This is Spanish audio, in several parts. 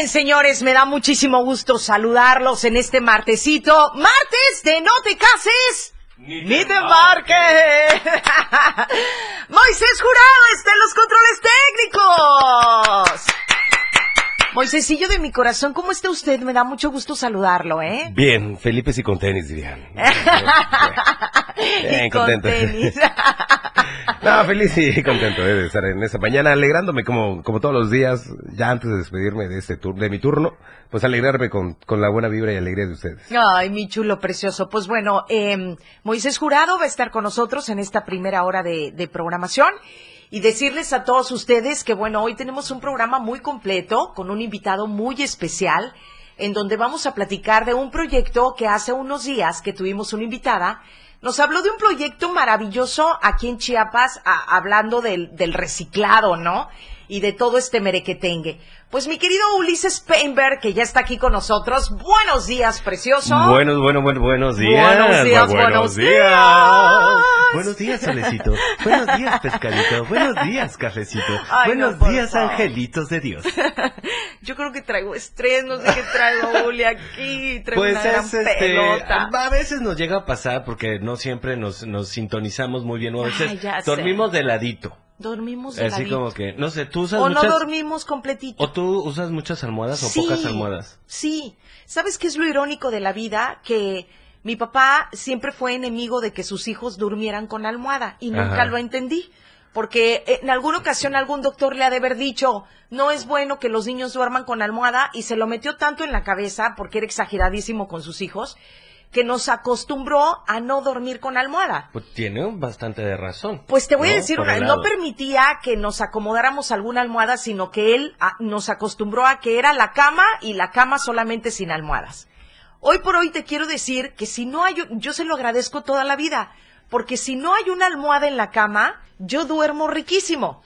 Bien, señores, me da muchísimo gusto saludarlos en este martesito. Martes de No te cases. Ni te, marques. Moisés Jurado está en los controles técnicos. Moisésillo de mi corazón, ¿cómo está usted? Me da mucho gusto saludarlo, ¿eh? Bien, Felipe sí con tenis, dirían. Bien, y contento. Con tenis. no, feliz y contento eh, de estar en esta mañana, alegrándome como, como todos los días, ya antes de despedirme de este turno, de mi turno, pues alegrarme con, con la buena vibra y alegría de ustedes. Ay, mi chulo precioso. Pues bueno, eh, Moisés Jurado va a estar con nosotros en esta primera hora de, de programación y decirles a todos ustedes que bueno, hoy tenemos un programa muy completo con un invitado muy especial en donde vamos a platicar de un proyecto que hace unos días que tuvimos una invitada. Nos habló de un proyecto maravilloso aquí en Chiapas, hablando del, del reciclado, ¿no? Y de todo este merequetengue. Pues mi querido Ulises Painberg, que ya está aquí con nosotros. Buenos días, precioso. Buenos, buenos, buenos, buenos días. Buenos días, buenos, días. Buenos días, solecito. buenos días, pescadito. Buenos días, cafecito. buenos días, angelitos de Dios. Yo creo que traigo estrés, no sé qué traigo, Uli, aquí. Traigo pues una gran es, este, pelota. a veces nos llega a pasar porque no siempre nos, nos sintonizamos muy bien. O a veces Ay, ya sé. dormimos de ladito. Dormimos de Así como que, no sé, tú usas O muchas... no dormimos completito. ¿O tú usas muchas almohadas o Sí, pocas almohadas? Sí. ¿Sabes qué es lo irónico de la vida? Que mi papá siempre fue enemigo de que sus hijos durmieran con almohada y nunca Ajá. lo entendí. Porque en alguna ocasión algún doctor le ha de haber dicho, no es bueno que los niños duerman con almohada y se lo metió tanto en la cabeza, porque era exageradísimo con sus hijos, que nos acostumbró a no dormir con almohada. Pues tiene bastante de razón. Pues te voy a decir, una- no permitía que nos acomodáramos alguna almohada, sino que él ah, nos acostumbró a que era la cama y la cama solamente sin almohadas. Hoy por hoy te quiero decir que si no hay, yo se lo agradezco toda la vida, porque si no hay una almohada en la cama, yo duermo riquísimo.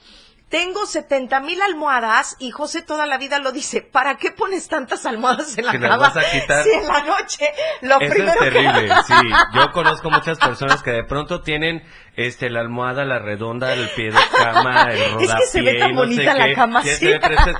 Tengo 70 mil almohadas y José toda la vida lo dice, ¿para qué pones tantas almohadas en la Que cama? vas a quitar. Si en la noche lo Eso primero es que- terrible, sí. Yo conozco muchas personas que de pronto tienen este la almohada, la redonda, el pie de cama, el Es rodapié, que se ve tan y no sé bonita la qué. cama. Y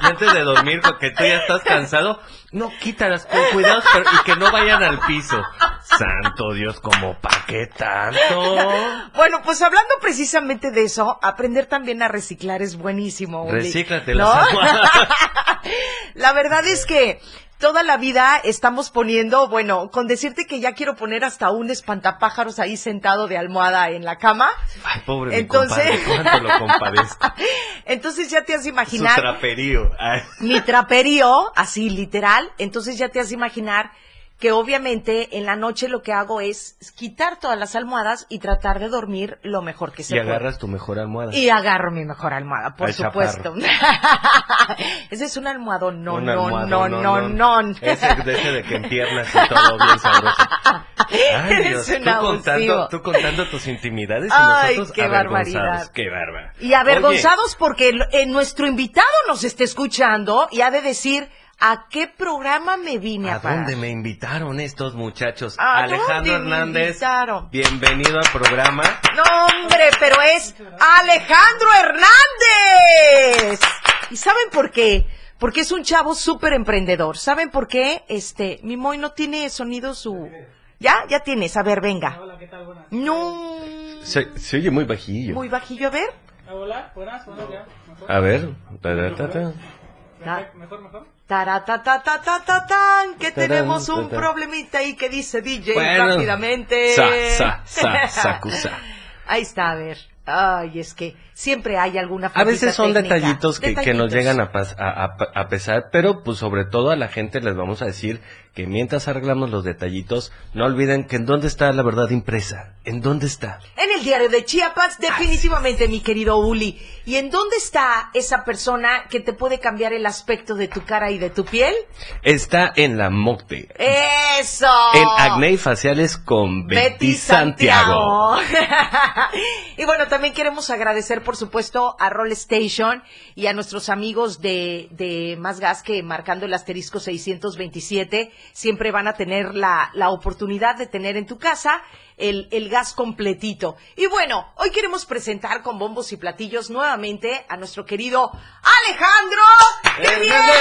antes de dormir, porque tú ya estás cansado, no quítalas con cuidado pero- y que no vayan al piso. Santo Dios, como pa' qué tanto? Bueno, pues hablando precisamente de eso, aprender también a reciclar es buenísimo. Recíclate ¿No? las almohadas. la verdad es que toda la vida estamos poniendo, bueno, con decirte que ya quiero poner hasta un espantapájaros ahí sentado de almohada en la cama. Ay, pobre mi Entonces- compadre, cuánto lo compadezco. Entonces ya te has Su imaginar traperío. Ay. mi traperío, así literal. Entonces ya te has de imaginar que obviamente en la noche lo que hago es quitar todas las almohadas y tratar de dormir lo mejor que se Y puede. agarras tu mejor almohada. Y agarro mi mejor almohada, por Al supuesto. Ese es un almohadón, no, Un no, almohadón, no, no, no. Ese, ese de que empiernas y todo bien sabroso. Ay, Dios, tú contando, tú contando tus intimidades y Ay, nosotros qué barbaridad. Qué bárbaro. Y avergonzados porque el- eh, nuestro invitado nos está escuchando y ha de decir a qué programa me vine a, ¿A parar. dónde me invitaron estos muchachos? ¿A Alejandro dónde me Hernández, invitaron? bienvenido al programa. No, hombre, pero es Alejandro Hernández. ¿Y saben por qué? Porque es un chavo súper emprendedor. ¿Saben por qué? Este, mi Moy no tiene sonido su... ¿Ya? Ya tienes. A ver, venga. Hola, ¿qué tal? Buenas. No. Se, se oye muy bajillo. Muy bajillo, a ver. Hola, buenas, buenas ya. A ver. Ta, ta, ta, ta. Perfecto, mejor, mejor. Taratatatatatan, que Tarán, tenemos un problemita ahí que dice DJ Bueno. rápidamente. Sa, sa, sa, sacusa. Ahí está, a ver. Ay, es que siempre hay alguna A veces son técnica. detallitos que, que nos llegan a, pas- a, a- a pesar, pero pues sobre todo a la gente les vamos a decir que mientras arreglamos los detallitos, no olviden que en dónde está la verdad impresa, en dónde está. En el diario de Chiapas, definitivamente, mi querido Uli. ¿Y en dónde está esa persona que te puede cambiar el aspecto de tu cara y de tu piel? Está en la MOCTE, ¡Eso! en acné faciales con Betty, Santiago. y bueno, también queremos agradecer, por supuesto, a Roll Station y a nuestros amigos de, de Más Gas que marcando el asterisco 627 siempre van a tener la, la oportunidad de tener en tu casa el, el gas completito. Y bueno, hoy queremos presentar con bombos y platillos nuevamente a nuestro querido Alejandro. que viene,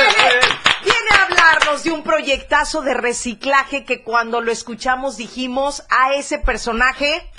viene a hablarnos de un proyectazo de reciclaje que cuando lo escuchamos dijimos a ese personaje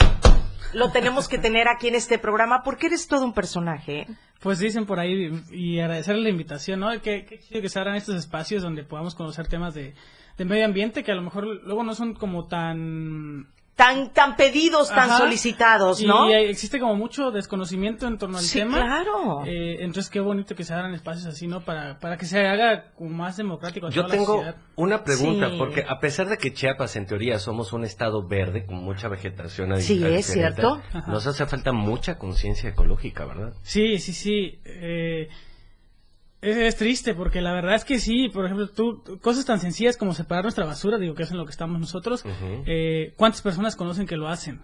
lo tenemos que tener aquí en este programa porque eres todo un personaje. ¿eh? Pues dicen por ahí y agradecerle la invitación, ¿no? Que, que que se abran estos espacios donde podamos conocer temas de, de medio ambiente que a lo mejor luego no son como tan Tan, tan pedidos, tan Ajá. solicitados, ¿no? Y existe como mucho desconocimiento en torno al Sí, tema. claro. Eh, entonces qué bonito que se hagan espacios así, ¿no? Para, para que se haga más democrático. Yo la tengo sociedad. una pregunta, Sí. porque a pesar de que Chiapas en teoría somos un estado verde con mucha vegetación Sí, adicional, es cierto. Ajá. Nos hace falta mucha conciencia ecológica, ¿verdad? Sí, sí, sí. eh, es, es triste porque la verdad es que sí, por ejemplo, tú, cosas tan sencillas como separar nuestra basura, digo que es en lo que estamos nosotros, eh, ¿cuántas personas conocen que lo hacen?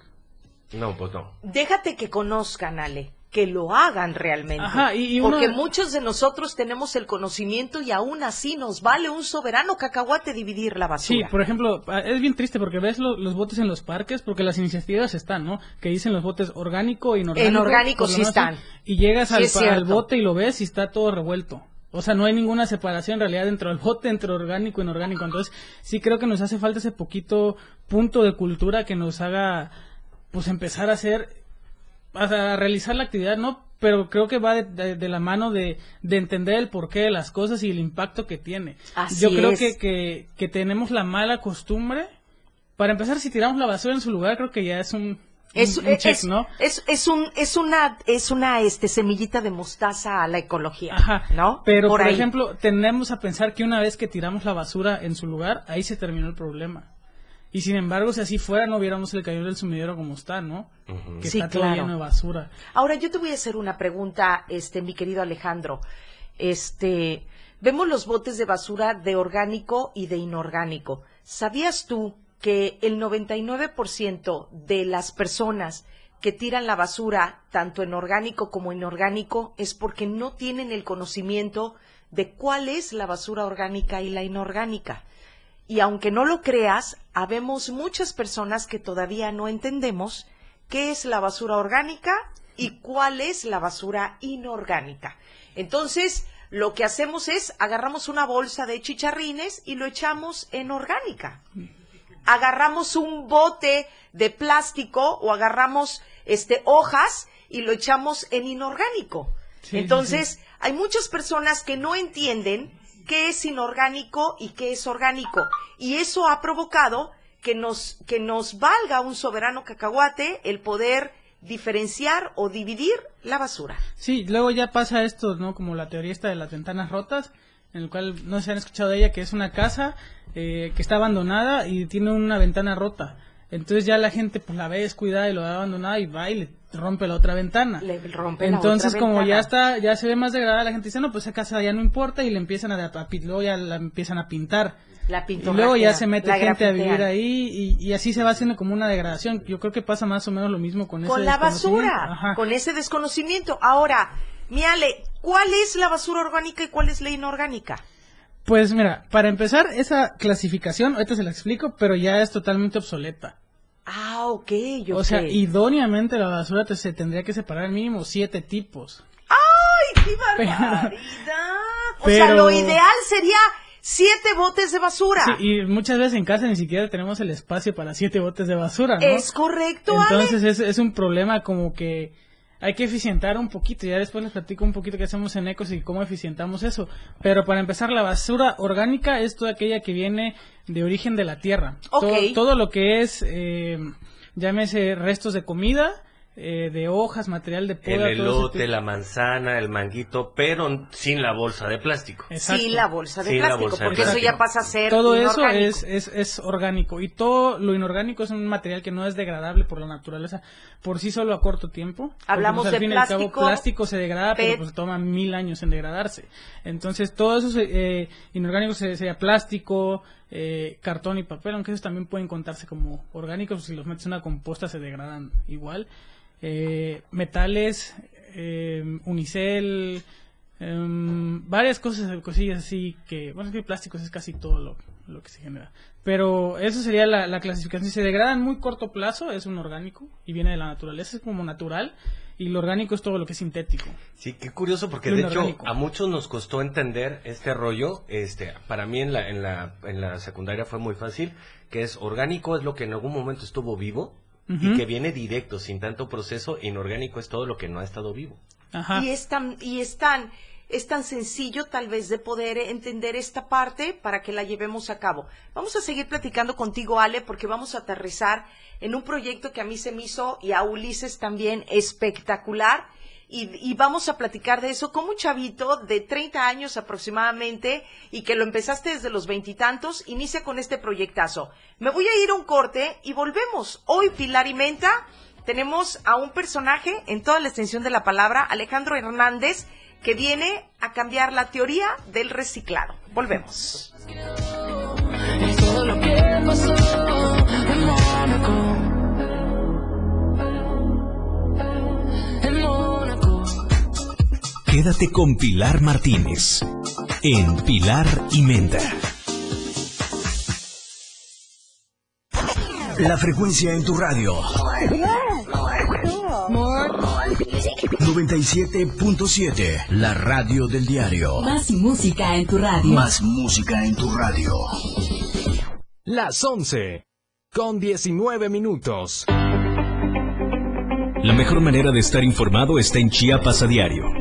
No, pues no. Déjate que conozcan, Ale, que lo hagan realmente. Ajá, y- y Porque muchos de nosotros tenemos el conocimiento y aún así nos vale un soberano cacahuate dividir la Sí, basura. por ejemplo, es bien triste porque ves lo- los botes en los parques, porque las iniciativas están, ¿no? Que dicen los botes orgánico e inorgánico. En orgánico por lo sí están. Y llegas Sí al, bote y lo ves y está todo revuelto. O sea, no hay ninguna separación en realidad dentro del bote, entre orgánico e inorgánico. Entonces, sí creo que nos hace falta ese poquito punto de cultura que nos haga, pues, empezar a hacer, a, a realizar la actividad, ¿no? Pero creo que va de, de- de la mano de, de entender el porqué de las cosas y el impacto que tiene. Así Yo creo es. que, que, que tenemos la mala costumbre. Para empezar, si tiramos la basura en su lugar, creo que ya es un, Es, un- un check, es- ¿no? es- es un, es una, es una este, semillita de mostaza a la ecología. Ajá. ¿No? Pero, por, ejemplo, tendemos a pensar que una vez que tiramos la basura en su lugar, ahí se terminó el problema. Y sin embargo, si así fuera, no viéramos el cañón del sumidero como está, ¿no? Que Sí, está todo claro. lleno de basura. Ahora yo te voy a hacer una pregunta, este, mi querido Alejandro. Este, vemos los botes de basura de orgánico y de inorgánico. ¿Sabías tú que el 99% de las personas que tiran la basura, tanto en orgánico como inorgánico, es porque no tienen el conocimiento de cuál es la basura orgánica y la inorgánica? Y aunque no lo creas, habemos muchas personas que todavía no entendemos qué es la basura orgánica y cuál es la basura inorgánica. Entonces, lo que hacemos es agarramos una bolsa de chicharrines y lo echamos en orgánica. Agarramos un bote de plástico o agarramos este hojas y lo echamos en inorgánico. Sí, Entonces, hay muchas personas que no entienden qué es inorgánico y qué es orgánico. Y eso ha provocado que nos, que nos valga un soberano cacahuate el poder diferenciar o dividir la basura. Sí, luego ya pasa esto, ¿no? Como la teoría esta de las ventanas rotas, en el cual no se han escuchado de ella, que es una casa eh, que está abandonada y tiene una ventana rota. Entonces ya la gente pues la ve descuidada y lo ve abandonada y va rompe la otra ventana. Le rompe la Entonces otra como ventana. ya está, ya se ve más degradada, la gente dice, no, pues esa casa ya no importa y le empiezan a, a- luego ya la empiezan a pintar. La Y luego ya se mete gente a vivir ahí y, y así se va haciendo como una degradación. Yo creo que pasa más o menos lo mismo con, Con ese la basura, Ajá. con ese desconocimiento. Ahora, Miale, ¿cuál es la basura orgánica y cuál es la inorgánica? Pues mira, para empezar, esa clasificación, ahorita se la explico, pero ya es totalmente obsoleta. Ah, ok, yo O sea, idóneamente la basura te- se tendría que separar al mínimo siete tipos. ¡Ay, qué barbaridad! O sea, pero- lo ideal sería siete botes de basura. Sí, y muchas veces en casa ni siquiera tenemos el espacio para siete botes de basura, ¿no? Es correcto, Ale. Entonces es, es un problema como que hay que eficientar un poquito. Ya después les platico un poquito qué hacemos en Ecos y cómo eficientamos eso. Pero para empezar, la basura orgánica es toda aquella que viene de origen de la tierra. Ok. Todo, todo lo que es, eh, llámese restos de comida, eh, de hojas, material de poda. El elote, la manzana, el manguito, pero sin la bolsa de plástico. Exacto. Sin la bolsa de Sin plástico, bolsa de porque eso plástico. ya pasa a ser Todo eso es, es, es orgánico y todo lo inorgánico es un material que no es degradable por la naturaleza por sí solo a corto tiempo. Porque, Hablamos pues, al de fin y al cabo, plástico, plástico se degrada, PET. pero pues toma mil años en degradarse. Entonces todo eso eh, inorgánico se- sería plástico, eh, cartón y papel, aunque esos también pueden contarse como orgánicos, si los metes en una composta se degradan igual. Eh, metales, eh, unicel, em, varias cosas, cosillas así que, bueno, es que plásticos es casi todo lo, lo que se genera. Pero eso sería la, la clasificación. Si se degrada en muy corto plazo, es un orgánico y viene de la naturaleza, es como natural. Y lo orgánico es todo lo que es sintético. Sí, qué curioso porque Lo de hecho a muchos nos costó entender este rollo. Este, para mí en la en la en la secundaria fue muy fácil, que es orgánico es lo que en algún momento estuvo vivo y que viene directo sin tanto proceso. Inorgánico es todo lo que no ha estado vivo. Ajá. Y es tan, y es tan, es tan sencillo tal vez de poder entender esta parte para que la llevemos a cabo. Vamos a seguir platicando contigo, Ale, porque vamos a aterrizar en un proyecto que a mí se me hizo y a Ulises también espectacular. Y, vamos a platicar de eso como un chavito de 30 años aproximadamente y que lo empezaste desde los veintitantos, inicia con este proyectazo. Me voy a ir a un corte y volvemos. Hoy Pilar y Menta tenemos a un personaje en toda la extensión de la palabra, Alejandro Hernández, que viene a cambiar la teoría del reciclado. Volvemos. todo lo que pasó Quédate con Pilar Martínez en Pilar y Menta. La frecuencia en tu radio. 97.7, la radio del diario. Más música en tu radio. Más música en tu radio. Las 11 con 19 minutos. La mejor manera de estar informado está en Chiapas a diario.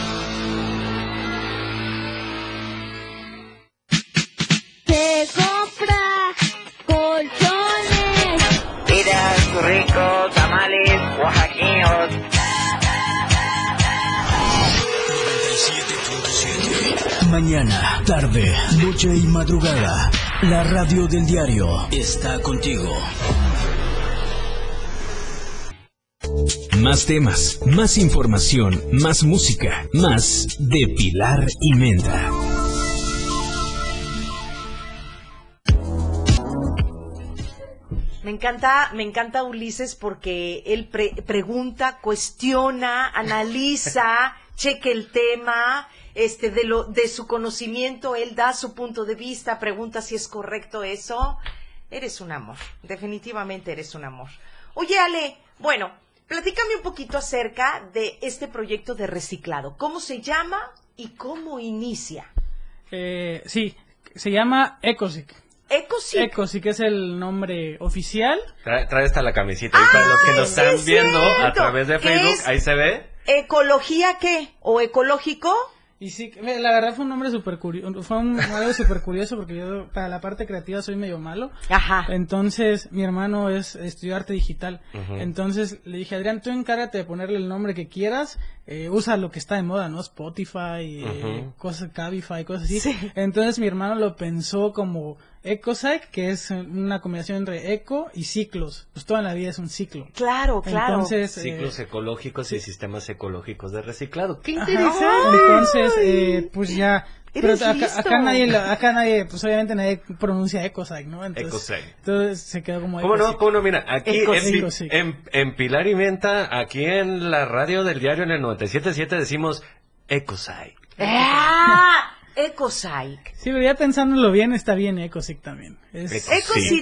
Mañana, tarde, noche y madrugada. La radio del diario está contigo. Más temas, más información, más música, más de Pilar y Menta. Me encanta, me encanta Ulises porque él pre- pregunta, cuestiona, analiza, cheque el tema, este, de lo, de su conocimiento, él da su punto de vista, pregunta si es correcto eso. Eres un amor, definitivamente eres un amor. Oye, Ale, bueno, platícame un poquito acerca de este proyecto de reciclado. ¿Cómo se llama y cómo inicia? Eh, sí, se llama Ecosic. Ecosic. Ecosic es el nombre oficial. Trae, trae hasta la camisita. y para los que nos están es viendo a través de ¿Qué Facebook, es? ahí se ve. ¿Ecología qué? ¿O ecológico? Y sí, me- la verdad fue un nombre súper curioso, fue un, algo súper curioso porque yo para la parte creativa soy medio malo. Ajá. Entonces, mi hermano es estudió arte digital. Ujú. Entonces, le dije, Adrián, tú encárgate de ponerle el nombre que quieras. eh, usa lo que está de moda, ¿no? Spotify, eh, Ujú. cosas, Cabify, cosas así. Sí. Entonces, mi hermano lo pensó como EcoSyc, que es una combinación entre eco y ciclos. Pues toda la vida es un ciclo. Claro, claro. Entonces, eh, Ciclos ecológicos y sistemas ecológicos de reciclado. ¡Qué Ajá. interesante! Entonces, eh, pues ya Pero acá, acá nadie, acá nadie, pues obviamente nadie pronuncia Ecosite, ¿no? Entonces, entonces se quedó como ¿Cómo no? ¿Cómo no? Mira, aquí Eco- en, Pilar y Menta, aquí en la radio del diario en el 97.7 decimos Ecosite. ¡Ah! Ecosite. Sí, pero ya pensándolo bien, está bien Ecosite también. Es-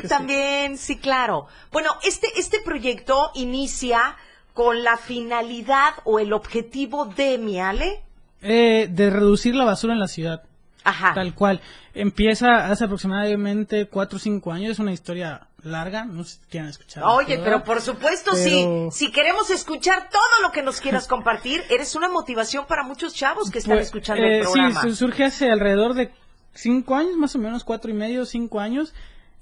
también, sí, claro. Bueno, este, este proyecto inicia con la finalidad o el objetivo de Miale. Eh, de reducir la basura en la ciudad. Ajá. Tal cual. Empieza hace aproximadamente 4 o 5 años. Es una historia larga. No sé si quieren escuchar. Oye, pero por supuesto, Pero- sí. Si queremos escuchar todo lo que nos quieras compartir, eres una motivación para muchos chavos que están Pues, escuchando eh, el programa. Sí, su- surge hace alrededor de 5 años, más o menos, cuatro y medio, 5 años.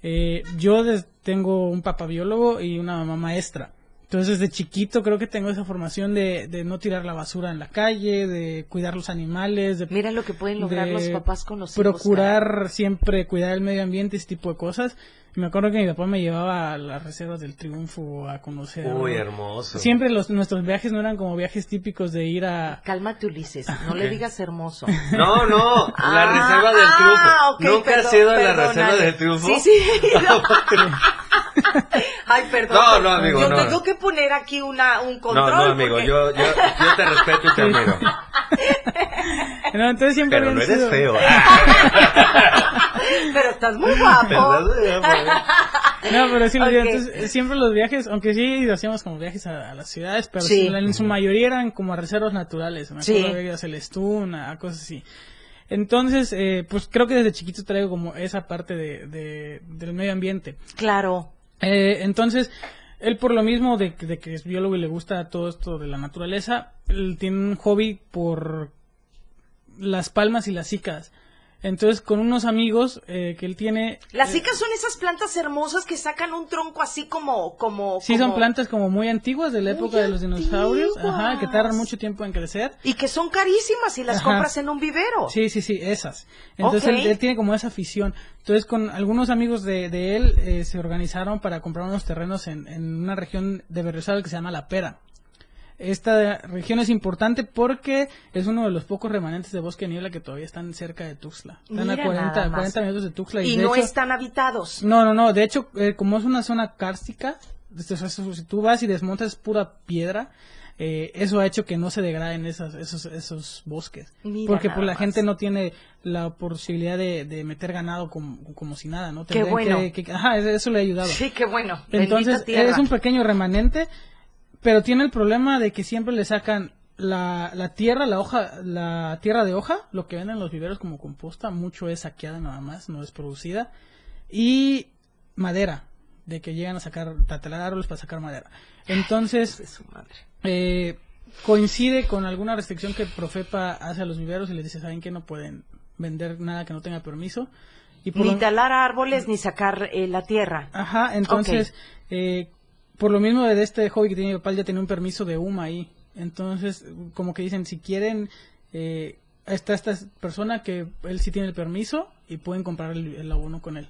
Eh, yo des- tengo un papá biólogo y una mamá maestra. Entonces, desde chiquito creo que tengo esa formación de, de no tirar la basura en la calle, de cuidar los animales, de Mira lo que pueden lograr los papás con los hijos. caray. procurar siempre cuidar el medio ambiente, ese tipo de cosas. Me acuerdo que mi papá me llevaba a las reservas del Triunfo a conocer. Uy, hermoso. Siempre los, nuestros viajes no eran como viajes típicos de ir a... Cálmate, Ulises. No le digas hermoso. No, no, la Ah, reserva del triunfo. ah, ok, ¿Nunca perdón, has ido a la reserva del triunfo? Sí, sí. Ay, perdón. No, no, amigo, Yo no. tengo que poner aquí una, un No, control. no, amigo, porque- yo, yo, yo te respeto y te admiro. No, entonces siempre Pero no eres sido- feo. Pero estás muy guapo. No, pero sí, lo digo, Ok. entonces, eh, siempre los viajes, aunque sí hacíamos como viajes a, a las ciudades, pero Sí. en su mayoría eran como a reservas naturales. Me acuerdo a Celestún, a, a cosas así. Entonces, eh, pues creo que desde chiquito traigo como esa parte de, de- del medio ambiente. Claro. Eh, entonces, él por lo mismo de, de que es biólogo y le gusta todo esto de la naturaleza, él tiene un hobby por las palmas y las cicas. Entonces, con unos amigos eh, que él tiene... Las eh, cicas son esas plantas hermosas que sacan un tronco así como, como, Sí, como- son plantas como muy antiguas de la Muy época de los dinosaurios, ajá, que tardan mucho tiempo en crecer. y que son carísimas si las Ajá. compras en un vivero. Sí, sí, sí, esas. Entonces él, él tiene como esa afición. Entonces con algunos amigos de, de él eh, se organizaron para comprar unos terrenos en, en una región de Berriozal que se llama La Pera. Esta región es importante porque es uno de los pocos remanentes de bosque de niebla que todavía están cerca de Tuxtla. Están Mira a 40, nada más. 40 minutos de Tuxtla. y de no hecho- están habitados. No, no, no. De hecho, eh, como es una zona kárstica, este, si tú vas y desmontas pura piedra, eh, eso ha hecho que no se degraden esas, esos, esos bosques. Mira Porque pues la más. gente no tiene la posibilidad de, de meter ganado como, como si nada, ¿no? Qué bueno. que- que- ajá, eso- le ha ayudado. Sí, qué bueno. Entonces, es un pequeño remanente, pero tiene el problema de que siempre le sacan la, la tierra, la hoja, la tierra de hoja, lo que venden los viveros como composta, mucho es saqueada nada más, no es producida, y madera, de que llegan a sacar, a talar árboles para sacar madera. Entonces, eh, coincide con alguna restricción que Profepa hace a los viveros y les dice, ¿saben que no pueden vender nada que no tenga permiso? Y por Ni lo- talar árboles ni sacar eh, la tierra. Ajá, entonces, eh, por lo mismo de este hobby que tiene mi papá, ya tenía un permiso de UMA ahí. Entonces, como que dicen, si quieren, eh, está esta persona que él sí tiene el permiso y pueden comprar el abono con él.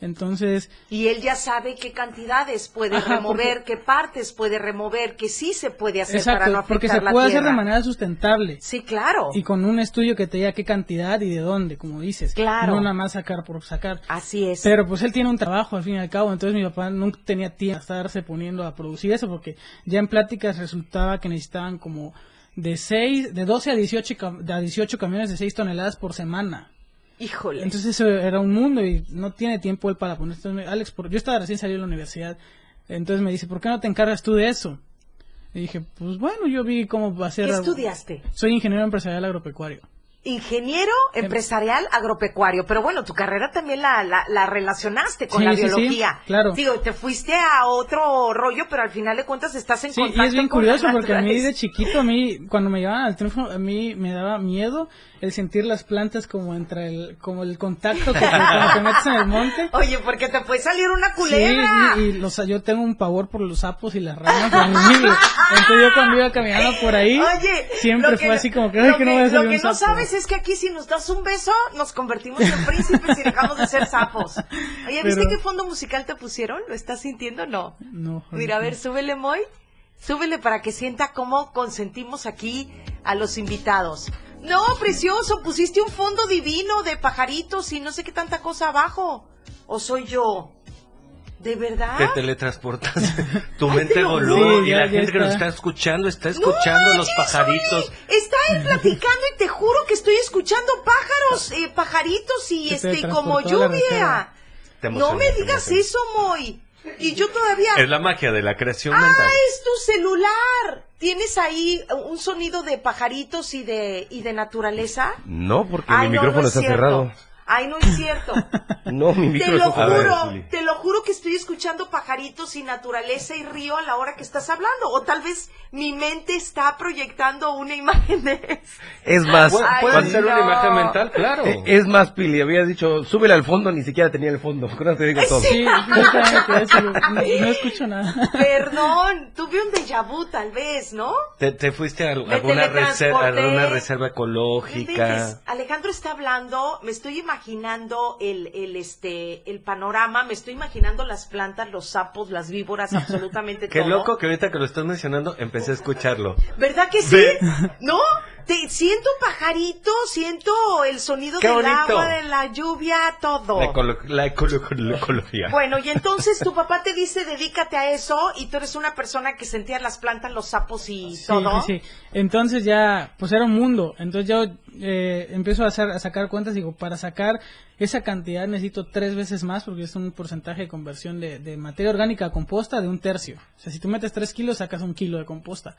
Entonces, Y él ya sabe qué cantidades puede Ajá, remover, porque- qué partes puede remover, que sí se puede hacer para no porque afectar se la puede hacer tierra. de manera sustentable. Sí, claro. Y con un estudio que te diga qué cantidad y de dónde, como dices. Claro. No nada más sacar por sacar. Así es. Pero pues él tiene un trabajo al fin y al cabo, entonces mi papá nunca tenía tiempo de estarse poniendo a producir eso porque ya en pláticas resultaba que necesitaban como de 6, de 12 a 18, cam- a 18 camiones de 6 toneladas por semana. Híjole. Entonces eso era un mundo y no tiene tiempo él para poner. Entonces, me- Alex, por- yo estaba recién salido de la universidad, entonces me dice, ¿por qué no te encargas tú de eso? Y dije, pues bueno, yo vi cómo va a ser. ¿Qué estudiaste? Soy ingeniero empresarial agropecuario. Ingeniero Em- empresarial agropecuario, pero bueno, tu carrera también la, la, la relacionaste con Sí, la sí, sí, biología. claro. Digo, te fuiste a otro rollo, pero al final de cuentas estás en Sí, y contacto es bien con curioso porque a mí de chiquito, a mí, cuando me llevaban al triunfo, a mí me daba miedo el sentir las plantas como entre el, como el contacto que cuando te metes en el monte. Oye, porque te puede salir una culebra. Sí, y, y los, yo tengo un pavor por los sapos y las ranas horrible. Entonces yo cuando iba caminando por ahí, Oye, siempre lo fue así como que, ay, lo que no vaya a lo salir que un no sapo. sabes es que aquí si nos das un beso, nos convertimos en príncipes y dejamos de ser sapos. Oye, ¿viste Pero- qué fondo musical te pusieron? ¿Lo estás sintiendo? No. No, Mira, a ver, súbele, Moy. Súbele para que sienta cómo consentimos aquí a los invitados. No, precioso, pusiste un fondo divino de pajaritos y no sé qué tanta cosa abajo. ¿O soy yo? ¿De verdad? Te teletransportas. tu mente voló y la gente que nos está. escuchando está escuchando los pajaritos. Está platicando y te juro que estoy escuchando pájaros, eh, pajaritos y este como lluvia. No me digas eso, Moy. Y yo todavía. Es la magia de la creación ¡Ah, mental. es tu celular! ¿Tienes ahí un sonido de pajaritos y de, y de naturaleza? No, porque Ay, mi no, micrófono no es está cierto. cerrado. Ay, no es cierto. No, mi Te lo juro, te lo juro que estoy escuchando pajaritos y naturaleza y río a la hora que estás hablando. O tal vez mi mente está proyectando una imagen de eso. Es más, Puede, Ay, puede ser una imagen mental, claro. eh, es más, Pili, habías dicho, súbele al fondo, ni siquiera tenía el fondo. Te digo todo. Sí, no, escucho nada. Perdón, tuve un déjà vu tal vez, ¿no? Te, te fuiste a alguna reserva, teletransporté. alguna reserva ecológica. Alejandro está hablando, me estoy imaginando el, el, este, el panorama, me estoy imaginando las plantas, los sapos, las víboras, absolutamente Qué todo. loco que ahorita que lo estás mencionando empecé a escucharlo. ¿Verdad que sí? ¿No? Te, siento pajarito, siento el sonido Qué del bonito. agua, de la lluvia, todo. La, ecolo- la ecolo- la ecología. Bueno, y entonces tu papá te dice, dedícate a eso, y tú eres una persona que sentía las plantas, los sapos y Sí, todo. sí, sí. Entonces ya, pues era un mundo. Entonces yo eh, empiezo a, hacer, a sacar cuentas. Digo, para sacar esa cantidad necesito tres veces más porque es un porcentaje de conversión de, de materia orgánica a composta de un tercio. O sea, si tú metes tres kilos, sacas un kilo de composta.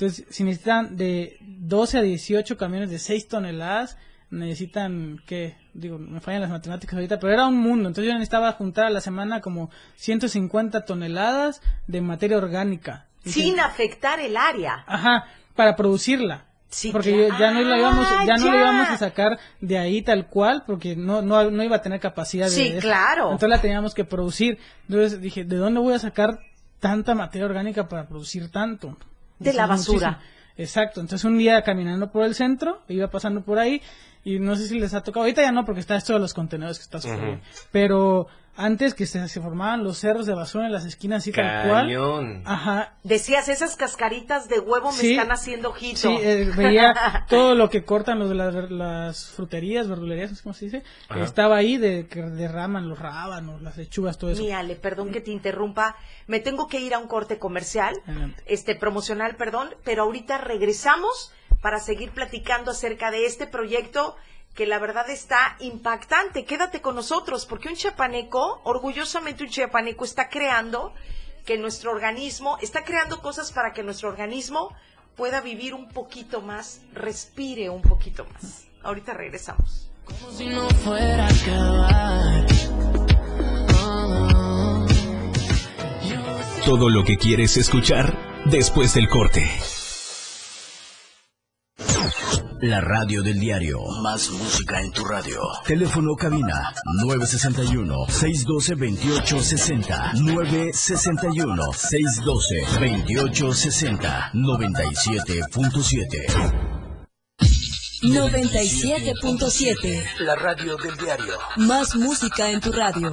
Entonces, si necesitan de 12 a 18 camiones de 6 toneladas, necesitan, ¿qué? Digo, me fallan las matemáticas ahorita, pero era un mundo. Entonces yo necesitaba juntar a la semana como 150 toneladas de materia orgánica. Sin afectar el área. Ajá, para producirla. Sí, porque claro. yo- ya no la íbamos, ya no Ah, la íbamos a sacar de ahí tal cual, porque no, no, no iba a tener capacidad de Sí, eso. claro. Entonces la teníamos que producir. Entonces dije, ¿de dónde voy a sacar tanta materia orgánica para producir tanto? De la basura. muchísimo. Exacto. Entonces un día caminando por el centro, iba pasando por ahí, y no sé si les ha tocado, ahorita ya no, porque está esto de los contenedores que está súper bien. Pero antes que se, se formaban los cerros de basura en las esquinas así tal cual. Cañón. Ajá, Decías, esas cascaritas de huevo me están haciendo ojito. Sí, eh, veía todo lo que cortan los de las, las fruterías, verdulerías, no sé cómo se dice. Ajá. Estaba ahí de que derraman los rábanos, las lechugas, todo eso. Mi Ale, perdón que te interrumpa. Me tengo que ir a un corte comercial, Adelante. este promocional, perdón, pero ahorita regresamos para seguir platicando acerca de este proyecto que la verdad está impactante. Quédate con nosotros, porque un chiapaneco, orgullosamente un chiapaneco, está creando que nuestro organismo, está creando cosas para que nuestro organismo pueda vivir un poquito más, respire un poquito más. Ahorita regresamos. Como si no fuera a acabar. Oh, Todo lo que quieres escuchar después del corte. La radio del diario. Más música en tu radio. Teléfono cabina 961-612-2860. 961-612-2860. 97.7. 97.7. La radio del diario. Más música en tu radio.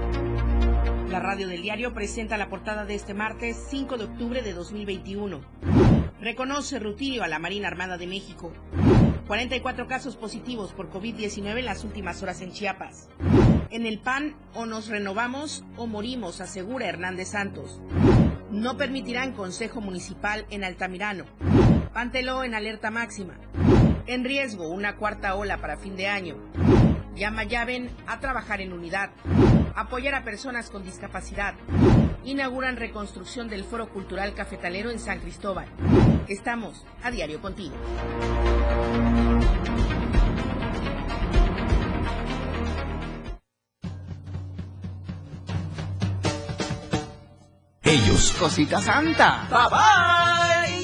Radio del diario presenta la portada de este martes 5 de octubre de 2021. Reconoce Rutilio a la Marina Armada de México. 44 casos positivos por COVID-19 en las últimas horas en Chiapas. En el PAN o nos renovamos o morimos, asegura Hernández Santos. No permitirán consejo municipal en Altamirano. Panteló en alerta máxima. En riesgo una cuarta ola para fin de año. Llama Llaven a trabajar en unidad. Apoyar a personas con discapacidad. Inauguran reconstrucción del Foro Cultural Cafetalero en San Cristóbal. Estamos a diario contigo. Ellos. Cosita Santa.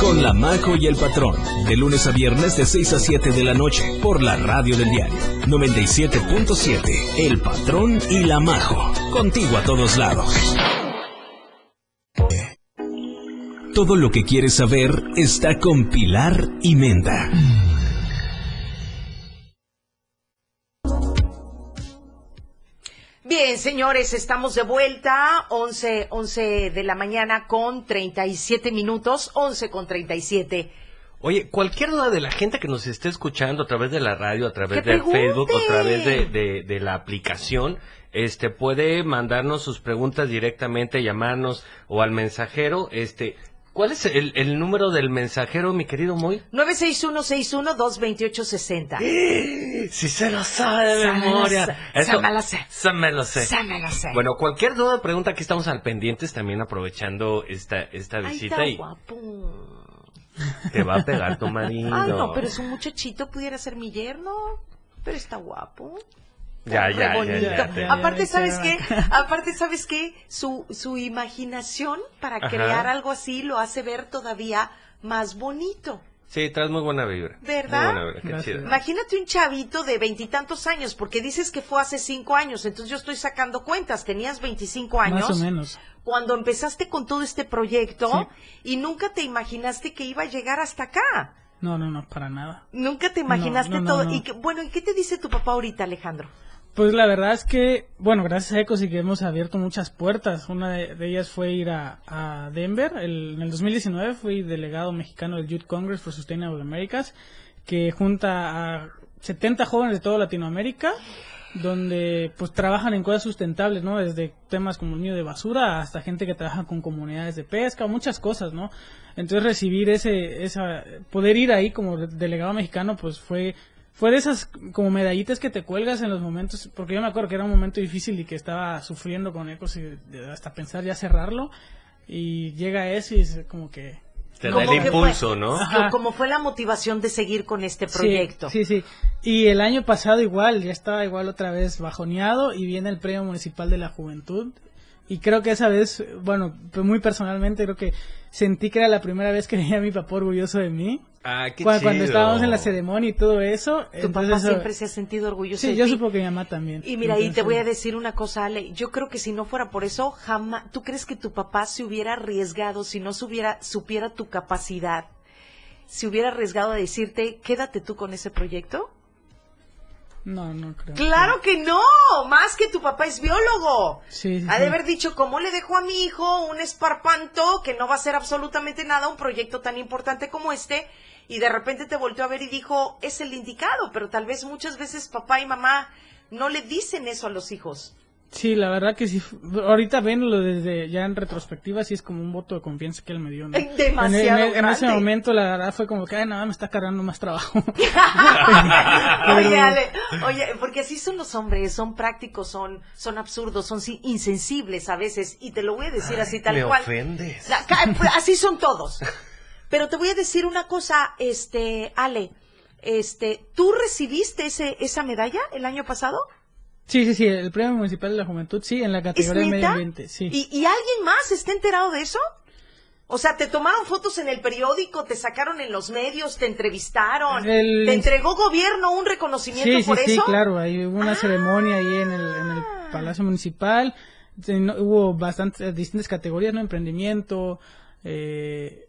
con La Majo y el Patrón, de lunes a viernes de 6 a 7 de la noche, por la radio del diario 97.7, El Patrón y La Majo, contigo a todos lados. Todo lo que quieres saber está con Pilar y Menda. Bien, señores, estamos de vuelta, 11, 11 de la mañana con 37 minutos, 11 con 37. Oye, cualquier duda de la gente que nos esté escuchando a través de la radio, a través ¡Que de pregunte! Facebook, a través de, de- de la aplicación, este, puede mandarnos sus preguntas directamente, llamarnos o al mensajero, este, ¿cuál es el, el número del mensajero, mi querido Moy? 961-61-228-60. Si se lo sabe de memoria. sé, Eso- se me lo sé. Se me lo sé. Se me lo sé. Bueno, cualquier duda o pregunta, aquí estamos al pendientes también aprovechando esta, esta Ay, visita está y guapo. te va a pegar tu marido. Ay, no, pero es un muchachito, pudiera ser mi yerno, pero está guapo. Ya, ya, ya, bonito. ya, ya. Aparte, ¿sabes qué? Aparte, ¿sabes qué? Su, su imaginación para Ajá. crear algo así lo hace ver todavía más bonito. Sí, traes muy buena vibra. ¿Verdad? Muy buena vibra, qué Gracias. chido. Imagínate un chavito de veintitantos años, porque dices que fue hace cinco años, entonces yo estoy sacando cuentas, tenías 25 años. Más o menos. Cuando empezaste con todo este proyecto Sí. y nunca te imaginaste que iba a llegar hasta acá. No, no, no, para nada. Nunca te imaginaste no, no, todo. no. Y que, bueno, ¿y qué te dice tu papá ahorita, Alejandro? Pues la verdad es que, bueno, gracias a Ecos y que hemos abierto muchas puertas. Una de, ellas fue ir a, a Denver. El- en el 2019 fui delegado mexicano del Youth Congress for Sustainable Americas, que junta a 70 jóvenes de toda Latinoamérica, donde pues trabajan en cosas sustentables, ¿no? Desde temas como el mío de basura hasta gente que trabaja con comunidades de pesca, muchas cosas, ¿no? Entonces recibir ese, esa, poder ir ahí como de- delegado mexicano, pues fue fue de esas como medallitas que te cuelgas en los momentos, porque yo me acuerdo que era un momento difícil y que estaba sufriendo con ecos y de- hasta pensar ya cerrarlo y llega ese y es como que Te da Como el impulso, fue- ¿no? Ajá. Como fue la motivación de seguir con este Sí, proyecto. Sí, sí, Y el año pasado igual, ya estaba igual otra vez bajoneado y viene el Premio Municipal de la Juventud. Y creo que esa vez, bueno, pues muy personalmente creo que sentí que era la primera vez que veía a mi papá orgulloso de mí. Ah, qué Cuando, cuando chido. estábamos en la ceremonia y todo eso. Tu entonces papá eso- siempre se ha sentido orgulloso Sí, de yo ti. supongo que mi mamá también. Y mira, y te Entonces- voy a decir una cosa, Ale. Yo creo que si no fuera por eso, jamás. ¿Tú crees que tu papá se hubiera arriesgado si no supiera, supiera tu capacidad? ¿Se hubiera arriesgado a decirte, quédate tú con ese proyecto? No, no creo. Claro que no, más que tu papá es biólogo. Sí, sí, Ha de haber dicho, ¿cómo le dejo a mi hijo un esparpanto que no va a ser absolutamente nada, un proyecto tan importante como este? Y de repente te volteó a ver y dijo, es el indicado, pero tal vez muchas veces papá y mamá no le dicen eso a los hijos. Sí, la verdad que sí. Ahorita ven lo desde ya en retrospectiva, sí es como un voto de confianza que él me dio. demasiado en, en- en ese momento, la verdad fue como que, ay, nada, me está cargando más trabajo. Oye, Ale, oye, porque así son los hombres, son prácticos, son, son absurdos, son insensibles a veces, y te lo voy a decir así tal me cual. ofendes. La- pues, así son todos. Pero te voy a decir una cosa, este, Ale, este, ¿tú recibiste ese, esa medalla el año pasado? Sí, sí, sí, el Premio Municipal de la Juventud, sí, en la ¿Es categoría de medio ambiente, sí. ¿Y, ¿Y alguien más está enterado de eso? O sea, te tomaron fotos en el periódico, te sacaron en los medios, te entrevistaron, El- te entregó gobierno un reconocimiento Sí, sí, por sí, eso. claro, hay hubo una Ah. ceremonia ahí en el, en el Palacio Municipal, Sí, hubo bastantes, distintas categorías, ¿no? Emprendimiento, eh,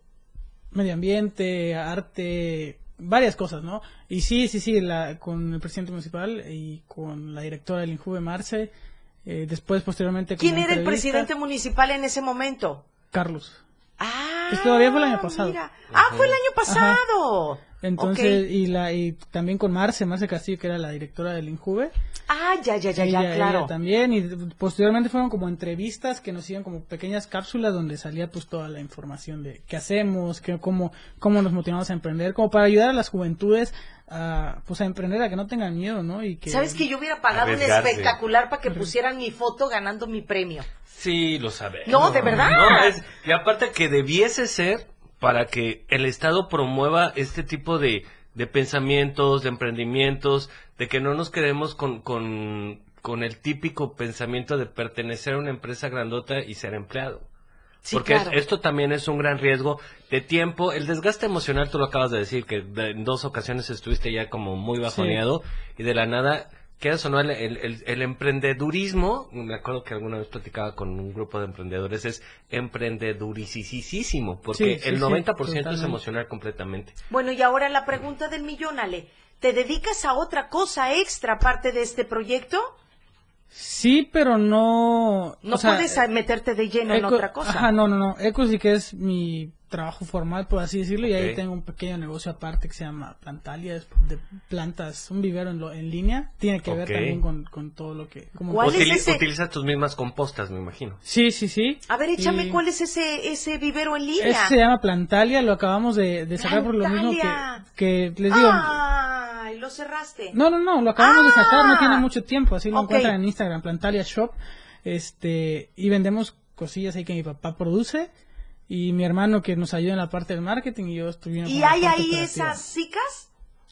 medio ambiente, arte, varias cosas, ¿no? Y sí, sí, sí, la, con el presidente municipal y con la directora del Injuve Marce, eh, después, posteriormente... con ¿Quién era el presidente municipal en ese momento? Carlos. Ah, Pues todavía fue el año pasado. mira. Ah, fue el año pasado. Entonces, y la y también con Marce, Marce Castillo, que era la directora del Injuve. Ah, ya, ya, ya, ya, claro. ella también, y posteriormente fueron como entrevistas que nos iban como pequeñas cápsulas donde salía pues toda la información de qué hacemos, qué, cómo, cómo nos motivamos a emprender, como para ayudar a las juventudes a, pues a emprender, a que no tengan miedo, ¿no? Y que... ¿Sabes que yo hubiera pagado un espectacular para que pusieran mi foto ganando mi premio? Sí, lo sabemos. No, ¿de verdad? No, es- y aparte que debiese ser para que el Estado promueva este tipo de, de pensamientos, de emprendimientos, de que no nos quedemos con, con, con el típico pensamiento de pertenecer a una empresa grandota y ser empleado. Sí, Porque es- esto también es un gran riesgo de tiempo. El desgaste emocional, tú lo acabas de decir, que de- en dos ocasiones estuviste ya como muy bajoneado y de la nada, quedas o no, el, el, el- emprendedurismo, me acuerdo que alguna vez platicaba con un grupo de emprendedores, es emprendedurisísimo, porque Sí, el sí, 90% es emocional completamente. Bueno, y ahora la pregunta del millón, Ale. ¿Te dedicas a otra cosa extra aparte de este proyecto? Sí, pero no... No o sea, puedes meterte de lleno en otra cosa. Ajá, no, no, no. Eco sí que es mi trabajo formal, por así decirlo, y ahí tengo un pequeño negocio aparte que se llama Plantalia, es de plantas, un vivero en, lo- en línea. Tiene que ver también con, con todo lo que... como- ¿Cuál es Utili- ese? Utilizas tus mismas compostas, me imagino. Sí, sí, sí. A ver, échame Y- cuál es ese ese vivero en línea. Ese se llama Plantalia, lo acabamos de, de sacar por lo mismo que, que les digo... Ay, lo cerraste. No, no, no, lo acabamos de sacar, no Ah. tiene mucho tiempo, así lo encuentran en Instagram, Plantalia Shop, este, y vendemos cosillas ahí que mi papá produce, y mi hermano que nos ayuda en la parte del marketing, y yo estoy ¿Y hay ahí esas chicas?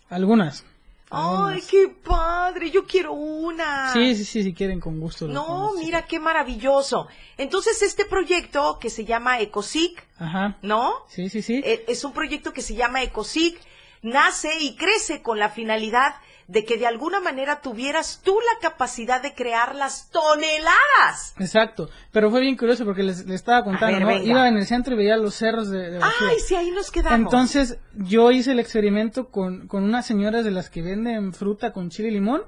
Algunas. Ay, qué padre, yo quiero una. Sí, sí, sí, si quieren con gusto. No, podemos mira qué maravilloso. Entonces, este proyecto que se llama ECOSIC. Ajá. ¿no? Sí, sí, sí. Eh, Es un proyecto que se llama ECOSIC, nace y crece con la finalidad de que de alguna manera tuvieras tú la capacidad de crear las toneladas. Exacto. Pero fue bien curioso porque les, les estaba contando, ver, ¿no? Iba en el centro y veía los cerros de. Ay, sí, ahí nos quedamos. Entonces, yo hice el experimento con, con unas señoras de las que venden fruta con chile y limón.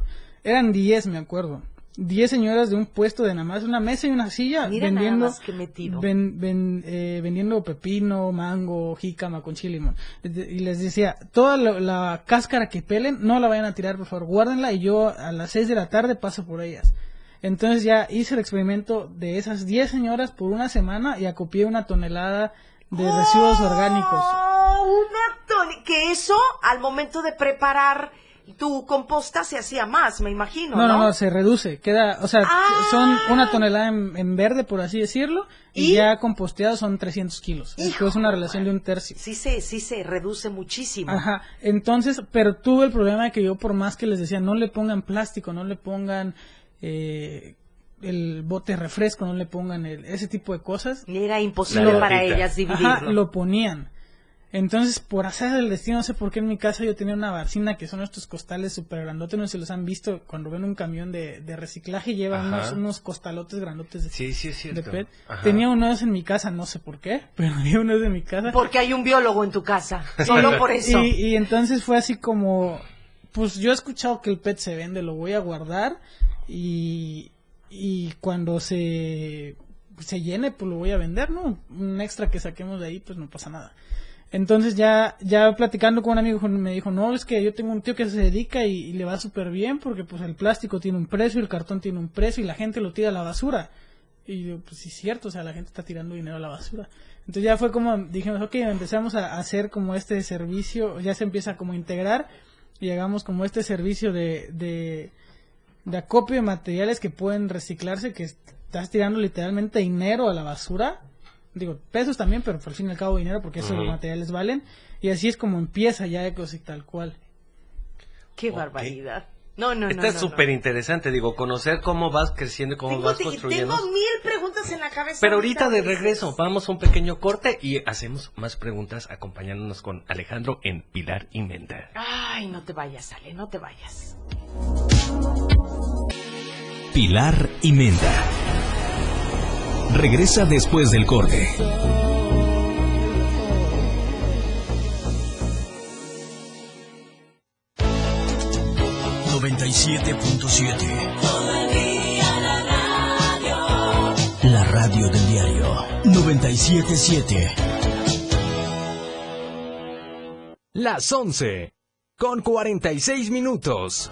Eran 10, me acuerdo. 10 señoras de un puesto de nada más una mesa y una silla Mira nada vendiendo más que metido. ven- ven- eh, vendiendo pepino, mango, jícama con chile y limón. Y les decía, toda la, la cáscara que pelen, no la vayan a tirar, por favor, guárdenla y yo a las 6 de la tarde paso por ellas. Entonces ya hice el experimento de esas 10 señoras por una semana y acopié una tonelada de residuos orgánicos. Oh, una tone- que eso al momento de preparar tu composta se hacía más, me imagino, No, ¿no? no, no, se reduce. Queda, o sea, Ah. son una tonelada en, en verde, por así decirlo, y, ¿Y? ya composteado son 300 kilos. Hijo es una relación de un tercio. Sí se, sí se reduce muchísimo. Ajá, entonces, pero tuve el problema de que yo por más que les decía, no le pongan plástico, no le pongan eh, el bote refresco, no le pongan el- ese tipo de cosas. Era imposible para ellas dividirlo. Ajá, lo ponían. Entonces, por hacer el destino, no sé por qué en mi casa yo tenía una barcina que son estos costales súper grandotes, no sé si los han visto cuando ven un camión de, de reciclaje, lleva unos, unos costalotes grandotes de, Sí, sí, es de. PET. Ajá. Tenía uno de esos en mi casa, no sé por qué, pero había uno de esos en mi casa. Porque hay un biólogo en tu casa. Solo por eso. Y, y entonces fue así como, pues yo he escuchado que el PET se vende, lo voy a guardar y, y cuando se, se llene, pues lo voy a vender, ¿no? Un extra que saquemos de ahí, pues no pasa nada. Entonces ya, ya platicando con un amigo me dijo, no, es que yo tengo un tío que se dedica y, le va súper bien porque pues el plástico tiene un precio, el cartón tiene un precio y la gente lo tira a la basura. Y yo, pues sí es cierto, o sea, la gente está tirando dinero a la basura. Entonces ya fue como, dijimos, ok, empezamos a hacer como este servicio, ya se empieza como a integrar y hagamos como este servicio de, de acopio de materiales que pueden reciclarse, que estás tirando literalmente dinero a la basura. Digo, pesos también, pero al fin y al cabo dinero porque esos materiales valen. Y así es como empieza ya Ecos y tal cual. Qué barbaridad. No, no, no. Está no, súper no. interesante, digo, conocer cómo vas creciendo y cómo Tengo, vas construyendo. tengo mil preguntas en la cabeza. Pero ahorita de regreso, vamos a un pequeño corte y hacemos más preguntas acompañándonos con Alejandro en Pilar y Menda. Ay, no te vayas, Ale, no te vayas. Pilar y Menda. Regresa después del corte. La radio del diario 977. Las 11. Con 46 minutos.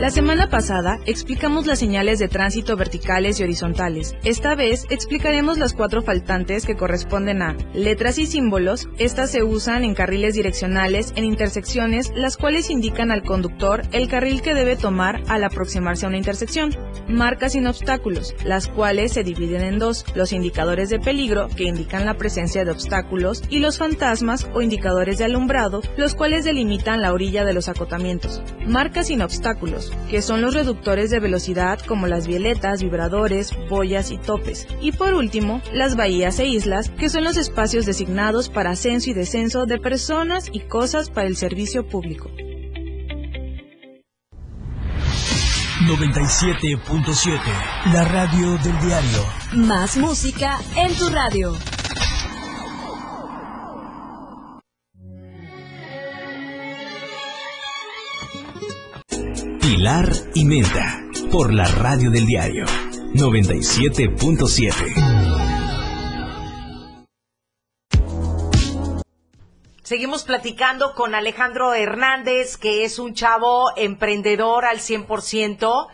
La semana pasada explicamos las señales de tránsito verticales y horizontales. Esta vez explicaremos las cuatro faltantes que corresponden a letras y símbolos. Estas se usan en carriles direccionales en intersecciones, las cuales indican al conductor el carril que debe tomar al aproximarse a una intersección. Marcas sin obstáculos, las cuales se dividen en dos, los indicadores de peligro, que indican la presencia de obstáculos, y los fantasmas o indicadores de alumbrado, los cuales delimitan la orilla de los acotamientos. Marcas sin obstáculos, que son los reductores de velocidad como las violetas, vibradores, boyas y topes. Y por último, las bahías e islas, que son los espacios designados para ascenso y descenso de personas y cosas para el servicio público. 97.7, la radio del diario. Más música en tu radio. Pilar y Menta, por la radio del diario. 97.7. Seguimos platicando con Alejandro Hernández, que es un chavo emprendedor al 100%,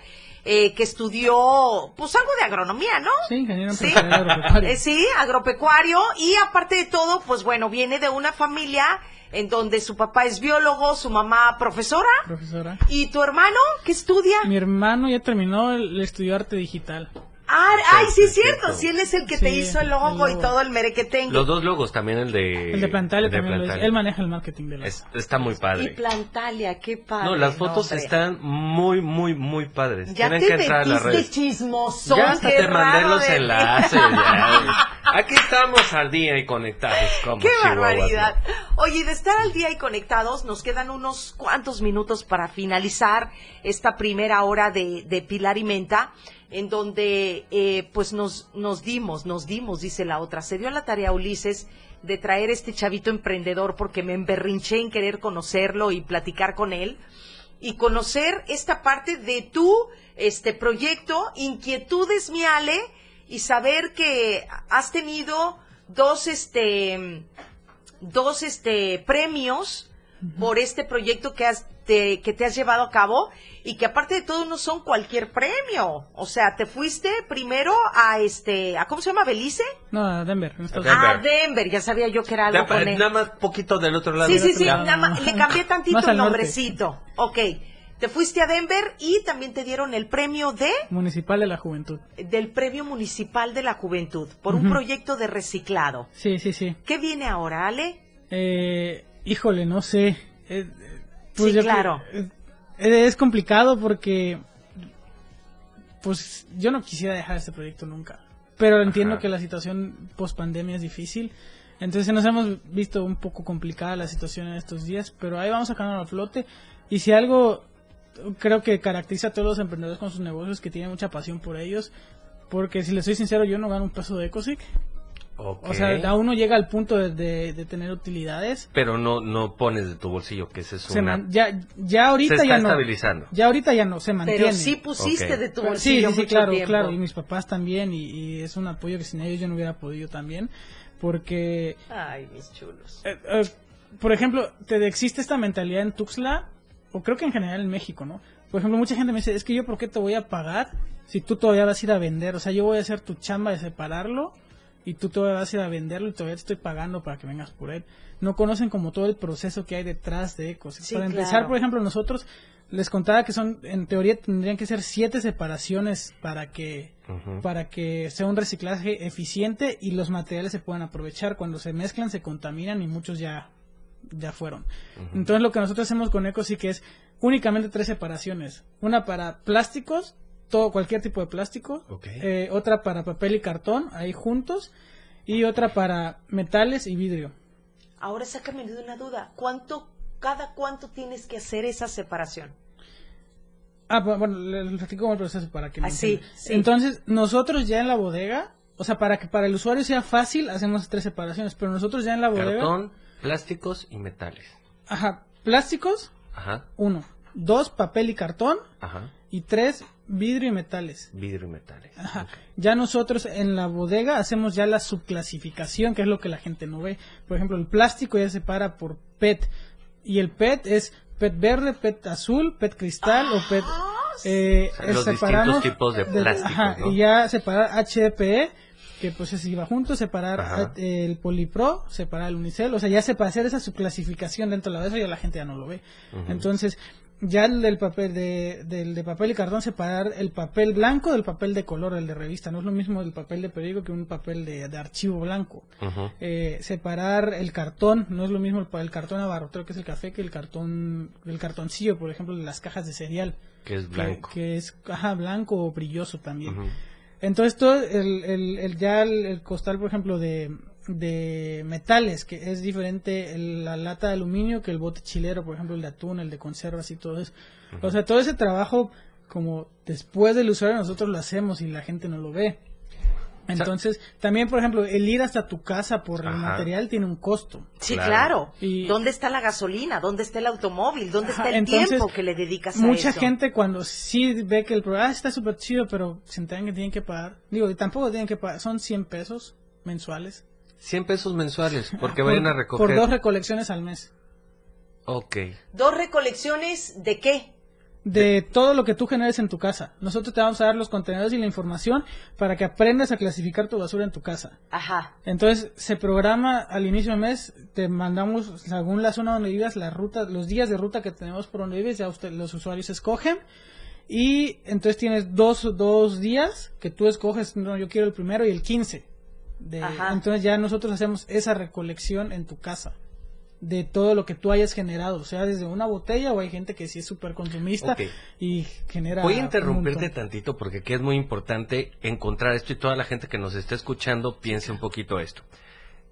eh, que estudió, pues algo de agronomía, ¿no? Sí, ingeniero Sí. empresarial agropecuario. Eh, sí, agropecuario. Y aparte de todo, pues bueno, viene de una familia en donde su papá es biólogo, su mamá profesora. Profesora. ¿Y tu hermano qué estudia? Mi hermano ya terminó el estudió arte digital. Ah, ay, sí es cierto, sí, él es el que te hizo el logo, el logo. y todo el merequetengue. Los dos logos, también el de... El de Plantalia el de también. Plantalia. Él maneja el marketing de la Es- está muy Y padre. Plantalia, qué padre. No, las fotos están muy, muy, muy padres. Ya Tienen te que entrar a las redes. chismosón, Ya hasta qué te mandé los de- enlaces. ya. Aquí estamos al día y conectados. Como ¡Qué barbaridad! Oye, de estar al día y conectados, nos quedan unos cuantos minutos para finalizar esta primera hora de, de Pilar y Menta, en donde eh, pues nos, nos dimos, nos dimos, dice la otra. Se dio la tarea Ulises de traer este chavito emprendedor porque me emberrinché en querer conocerlo y platicar con él y conocer esta parte de tu este proyecto, inquietudes, mi Ale, y saber que has tenido dos este dos este premios por este proyecto que has te- que te has llevado a cabo y que aparte de todo no son cualquier premio, o sea, te fuiste primero a este, a cómo se llama Belice, No, a Denver. en Estados Denver. a Denver, ya sabía yo que era algo con él. Nada más poquito del otro lado. Sí, sí, sí, nada más, le cambié tantito el nombrecito. Ok, te fuiste a Denver y también te dieron el premio de Municipal de la Juventud. del Premio Municipal de la Juventud por un proyecto de reciclado. Sí, sí, sí. ¿Qué viene ahora, Ale? Eh, híjole, no sé. Eh, Sí, yo claro. eh, eh, es complicado porque, pues, yo no quisiera dejar este proyecto nunca. Pero entiendo Ajá. que la situación post pandemia es difícil. Entonces nos hemos visto un poco complicada la situación en estos días, pero ahí vamos sacando a flote. Y si algo creo que caracteriza a todos los emprendedores con sus negocios que tienen mucha pasión por ellos, porque si les soy sincero, yo no gano un peso de Ecosic. O sea, aún no llega al punto de, de- de tener utilidades. Pero no, no pones de tu bolsillo, que ese es Se una... man- ya, ya ahorita Se está ya no. estabilizando. Ya ahorita ya no, se mantiene. Pero sí pusiste de tu bolsillo sí, sí, sí, mucho claro, tiempo. claro. Y mis papás también. Y, y es un apoyo que sin ellos yo no hubiera podido también. Porque, Ay, mis chulos. eh, eh, por ejemplo, te existe esta mentalidad en Tuxtla, o creo que en general en México, ¿no? Por ejemplo, mucha gente me dice, es que yo, ¿por qué te voy a pagar si tú todavía vas a ir a vender? O sea, yo voy a hacer tu chamba de separarlo y tú todavía vas a ir a venderlo y todavía te estoy pagando para que vengas por él. No conocen como todo el proceso que hay detrás de Ecos. Sí, para empezar, claro. por ejemplo, nosotros les contaba que son, en teoría, tendrían que ser siete separaciones para que para que sea un reciclaje eficiente y los materiales se puedan aprovechar. Cuando se mezclan se contaminan y muchos ya, ya fueron. Entonces lo que nosotros hacemos con Eco sí que es únicamente tres separaciones. Una para plásticos, todo cualquier tipo de plástico. Ok. Eh, otra para papel y cartón, ahí juntos. Y otra para metales y vidrio. Ahora sácame de una duda. ¿Cuánto, cada cuánto tienes que hacer esa separación? Ah, bu- bueno, le le platico cómo el proceso para que me Ah, sí, entiendan. sí. Entonces, nosotros ya en la bodega, o sea, para que para el usuario sea fácil, hacemos tres separaciones, pero nosotros ya en la bodega, Cartón, plásticos y metales. ajá, plásticos, Ajá. uno, dos, papel y cartón, Ajá. y tres, vidrio y metales. Vidrio y metales. Ajá. Ya nosotros en la bodega hacemos ya la subclasificación, que es lo que la gente no ve. Por ejemplo, el plástico ya se separa por PET. Y el PET es PET verde, PET azul, PET cristal o PET... eh, O sea, los separamos distintos tipos de plástico, ajá, ¿no? Y ya separar HDPE, que pues se iba junto, separar Ajá. eh, el Polipro, separar el Unicel. O sea, ya se para hacer esa subclasificación dentro de la eso ya la gente ya no lo ve. Entonces, ya el del papel de, del de papel y cartón separar el papel blanco del papel de color, el de revista. No es lo mismo el papel de periódico que un papel de, de archivo blanco. Eh, separar el cartón, no es lo mismo el, el cartón abarrotero que es el café que el cartón, el cartoncillo, por ejemplo, de las cajas de cereal. Que es blanco. Que, que es ajá, blanco o brilloso también. Entonces todo el, el, el- ya el, el costal, por ejemplo, de, de metales, que es diferente el- la lata de aluminio que el bote chilero, por ejemplo, el de atún, el de conservas y todo eso. O sea, todo ese trabajo, como después del usuario, nosotros lo hacemos y la gente no lo ve. Entonces, también, por ejemplo, el ir hasta tu casa por el material tiene un costo. Sí, claro. Y- ¿Dónde está la gasolina? ¿Dónde está el automóvil? ¿Dónde está el entonces, tiempo que le dedicas a Mucha eso? gente cuando sí ve que el programa está súper chido, pero se enteran que tienen que pagar. Digo, y tampoco tienen que pagar, son 100 pesos mensuales. 100 pesos mensuales, porque Por- vayan a recoger. Por dos recolecciones al mes. Ok. ¿Dos recolecciones de qué? De todo lo que tú generes en tu casa. Nosotros te vamos a dar los contenedores y la información para que aprendas a clasificar tu basura en tu casa. Ajá. Entonces se programa al inicio del mes, te mandamos según la zona donde vivas, la ruta, los días de ruta que tenemos por donde vives, ya usted, los usuarios escogen. Y entonces tienes dos, dos días que tú escoges, no, yo quiero el primero y el 15. De, entonces ya nosotros hacemos esa recolección en tu casa de todo lo que tú hayas generado, o sea, desde una botella o hay gente que sí es súper consumista y genera... Voy a interrumpirte tantito porque aquí es muy importante encontrar esto y toda la gente que nos está escuchando piense un poquito esto.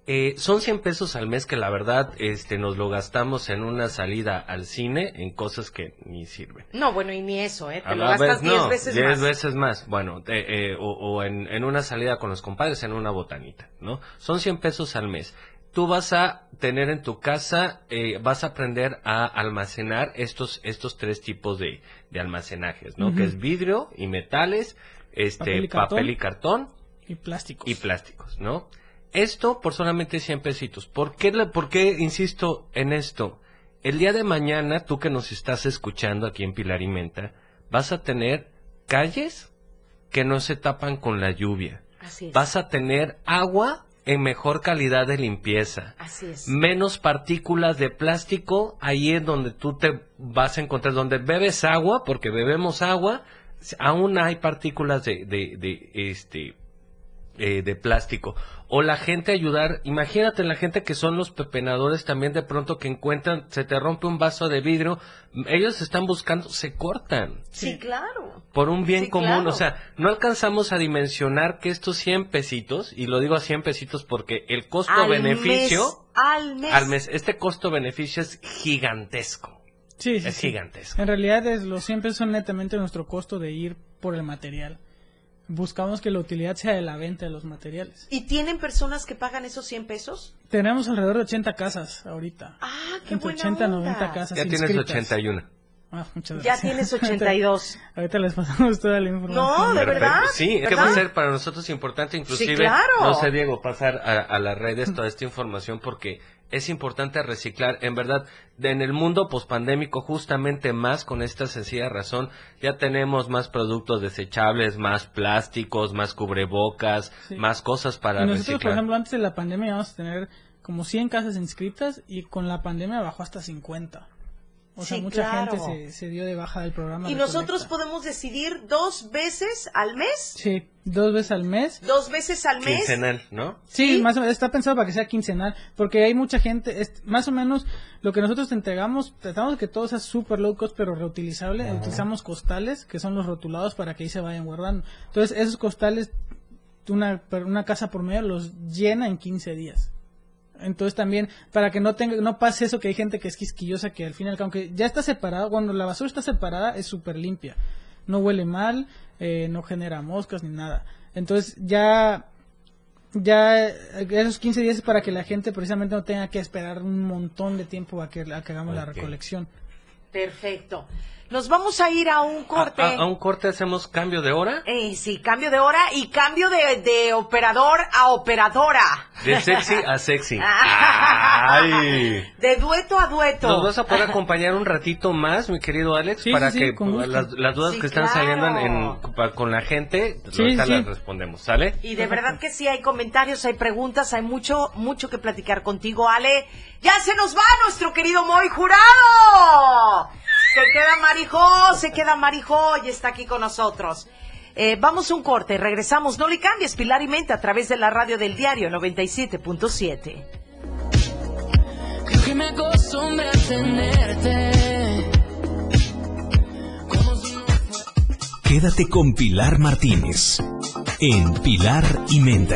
Eh, son 100 pesos al mes que la verdad este, nos lo gastamos en una salida al cine en cosas que ni sirven. No, bueno, y ni eso, ¿eh? Te A lo gastas vez, 10 no, veces 10 más. veces más. Bueno, eh, eh, o, o en, en una salida con los compadres, en una botanita, ¿no? Son 100 pesos al mes. Tú vas a tener en tu casa, eh, vas a aprender a almacenar estos, estos tres tipos de, de almacenajes, ¿no? Que es vidrio y metales, este, Papel y papel y cartón. cartón, Y plásticos. y plásticos, ¿no? Esto por solamente 100 pesitos. ¿Por qué, le- ¿Por qué insisto en esto? El día de mañana, tú que nos estás escuchando aquí en Pilar y Menta, vas a tener calles que no se tapan con la lluvia. Así es. Vas a tener agua en mejor calidad de limpieza. Así es. Menos partículas de plástico, ahí es donde tú te vas a encontrar, donde bebes agua, porque bebemos agua, aún hay partículas de, de, de, este, eh, de plástico. O la gente ayudar, imagínate la gente que son los pepenadores también de pronto que encuentran, se te rompe un vaso de vidrio, ellos están buscando, se cortan Sí, claro. por un bien Sí, común. claro. O sea, no alcanzamos a dimensionar que estos 100 pesitos, y lo digo a 100 pesitos porque el Al costo-beneficio mes, al mes. al mes, este costo-beneficio es gigantesco. Sí, sí, es sí. gigantesco. En realidad es, los 100 pesos son netamente nuestro costo de ir por el material. Buscamos que la utilidad sea de la venta de los materiales. ¿Y tienen personas que pagan esos 100 pesos? Tenemos alrededor de 80 casas ahorita. Ah, qué Entre buena 80 y onda. 90 casas Ya tienes inscritas. 81. Ah, muchas Ya gracias. tienes 82. ahorita, ahorita les pasamos toda la información. No, de Perfecto. verdad. Sí, es que va a ser para nosotros importante, inclusive, claro. no sé, Diego, pasar a, a las redes toda esta información porque es importante reciclar. En verdad, en el mundo pospandémico, justamente más con esta sencilla razón, ya tenemos más productos desechables, más plásticos, más cubrebocas, Sí. más cosas para Y nosotros, por reciclar. ejemplo, antes de la pandemia íbamos a tener como 100 casas inscritas y con la pandemia bajó hasta 50. O sea, Sí, mucha claro. gente se, se dio de baja del programa. ¿Y nosotros podemos decidir dos veces al mes? Sí, dos veces al mes. ¿Dos veces al mes? Quincenal, ¿no? Sí, más o menos, está pensado para que sea quincenal, porque hay mucha gente, es, más o menos lo que nosotros te entregamos, tratamos de que todo sea super low cost pero reutilizable, utilizamos costales, que son los rotulados para que ahí se vayan guardando. Entonces, esos costales, una, una casa por medio los llena en 15 días. Entonces también, para que no tenga, no pase eso que hay gente que es quisquillosa, que al final, aunque ya está separada, cuando la basura está separada, es súper limpia. No huele mal, eh, no genera moscas ni nada. Entonces ya, ya esos 15 días es para que la gente precisamente no tenga que esperar un montón de tiempo a que, a que hagamos la recolección. Perfecto. Nos vamos a ir a un corte. A, a- a un corte hacemos cambio de hora. Eh, sí, cambio de hora y cambio de, de operador a operadora. De sexy a sexy. Ay. De dueto a dueto. ¿Nos vas a poder acompañar un ratito más, mi querido Alex? Sí, para sí, que las, las dudas Sí, que están claro. saliendo en, en- pa- con la gente, Sí, ahorita sí. las respondemos, ¿sale? Y de verdad que sí, hay comentarios, hay preguntas, hay mucho, mucho que platicar contigo, Ale. ¡Ya se nos va nuestro querido Moy Jurado! Se queda Marijó, se queda Marijó y está aquí con nosotros. Eh, vamos a un corte, regresamos. No le cambies, Pilar y Mente, a través de la radio del diario 97.7. Creo que me acostumbré a tenerte. Como si no Quédate con Pilar Martínez en Pilar y Menta.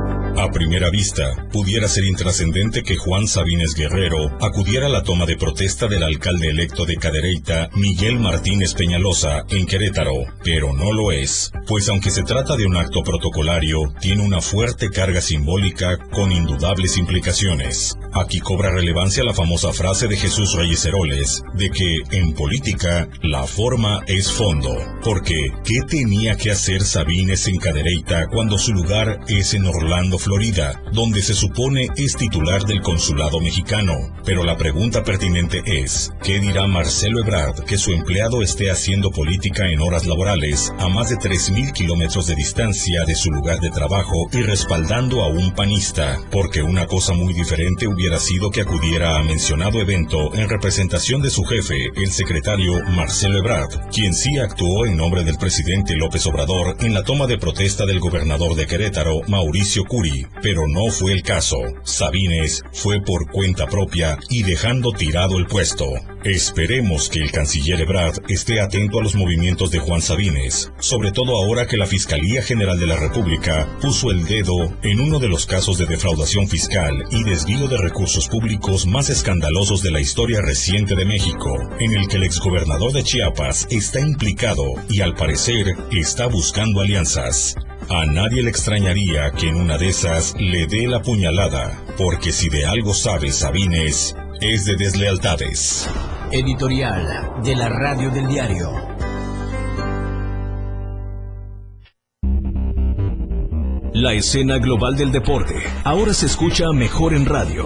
A primera vista, pudiera ser intrascendente que Juan Sabines Guerrero acudiera a la toma de protesta del alcalde electo de Cadereyta, Miguel Martínez Peñalosa, en Querétaro, pero no lo es, pues aunque se trata de un acto protocolario, tiene una fuerte carga simbólica con indudables implicaciones. Aquí cobra relevancia la famosa frase de Jesús Reyes Heroles, de que, en política, la forma es fondo, porque ¿qué tenía que hacer Sabines en Cadereyta cuando su lugar es en Orlando, Florida, donde se supone es titular del consulado mexicano. Pero la pregunta pertinente es, ¿qué dirá Marcelo Ebrard que su empleado esté haciendo política en horas laborales a más de 3.000 kilómetros de distancia de su lugar de trabajo y respaldando a un panista? Porque una cosa muy diferente hubiera sido que acudiera a mencionado evento en representación de su jefe, el secretario Marcelo Ebrard, quien sí actuó en nombre del presidente López Obrador en la toma de protesta del gobernador de Querétaro, Mauricio Curi, pero no fue el caso. Sabines fue por cuenta propia y dejando tirado el puesto. Esperemos que el canciller Ebrard esté atento a los movimientos de Juan Sabines, sobre todo ahora que la Fiscalía General de la República puso el dedo en uno de los casos de defraudación fiscal y desvío de recursos públicos más escandalosos de la historia reciente de México, en el que el exgobernador de Chiapas está implicado y al parecer está buscando alianzas. A nadie le extrañaría que en una de esas le dé la puñalada, porque si de algo sabe Sabines, es de deslealtades. Editorial de la radio del diario. La escena global del deporte ahora se escucha mejor en radio.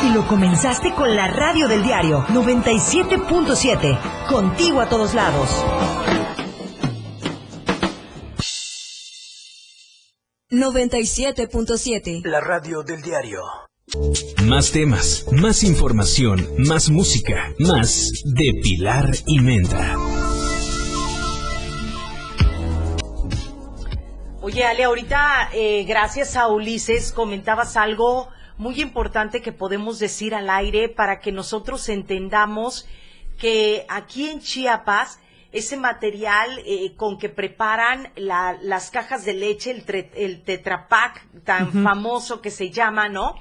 Y lo comenzaste con la radio del diario 97.7, contigo a todos lados. ...97.7... La radio del diario. Más temas, más información, más música, más de Pilar y Menta. Oye, Ale, ahorita, eh, gracias a Ulises, comentabas algo muy importante que podemos decir al aire para que nosotros entendamos que aquí en Chiapas, ese material eh, con que preparan la- las cajas de leche, el, tre- el tetrapac tan famoso que se llama, ¿no?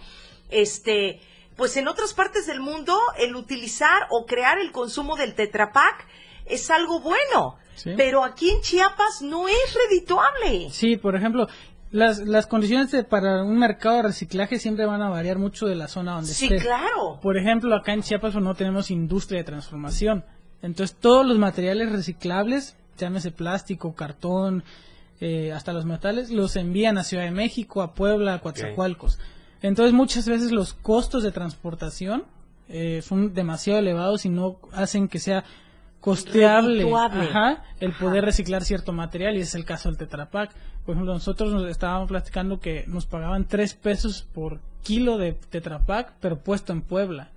Este, pues en otras partes del mundo el utilizar o crear el consumo del tetrapac es algo bueno, Sí. pero aquí en Chiapas no es redituable. Sí, por ejemplo, las, las condiciones de- para un mercado de reciclaje siempre van a variar mucho de la zona donde Sí, esté. claro. Por ejemplo, acá en Chiapas no tenemos industria de transformación. Entonces, todos los materiales reciclables, llámese plástico, cartón, eh, hasta los metales, los envían a Ciudad de México, a Puebla, a Coatzacoalcos. Entonces, muchas veces los costos de transportación eh, son demasiado elevados y no hacen que sea costeable ajá, el poder reciclar cierto material y es el caso del Tetra Pak. Por ejemplo, nosotros nos estábamos platicando que nos pagaban 3 pesos por kilo de Tetra Pak, pero puesto en Puebla.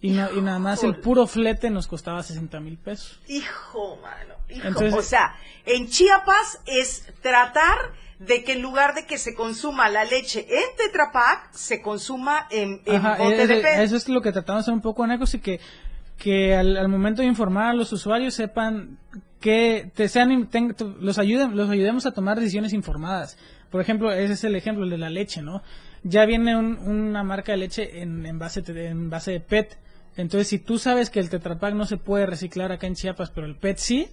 Y, no- y nada más el puro flete nos costaba 60 mil pesos. Hijo, mano. hijo. Entonces- o sea, en Chiapas es tratar de que en lugar de que se consuma la leche en Tetrapac, se consuma en, en Ajá, bote de eso es lo que tratamos de hacer un poco anecos y que, que al, al momento de informar a los usuarios sepan que te sean los ayuden los ayudemos a tomar decisiones informadas. Por ejemplo, ese es el ejemplo el de la leche, ¿no? Ya viene un- una marca de leche en, en base te- en base de PET. Entonces, si tú sabes que el Tetra Pak no se puede reciclar acá en Chiapas, pero el PET sí,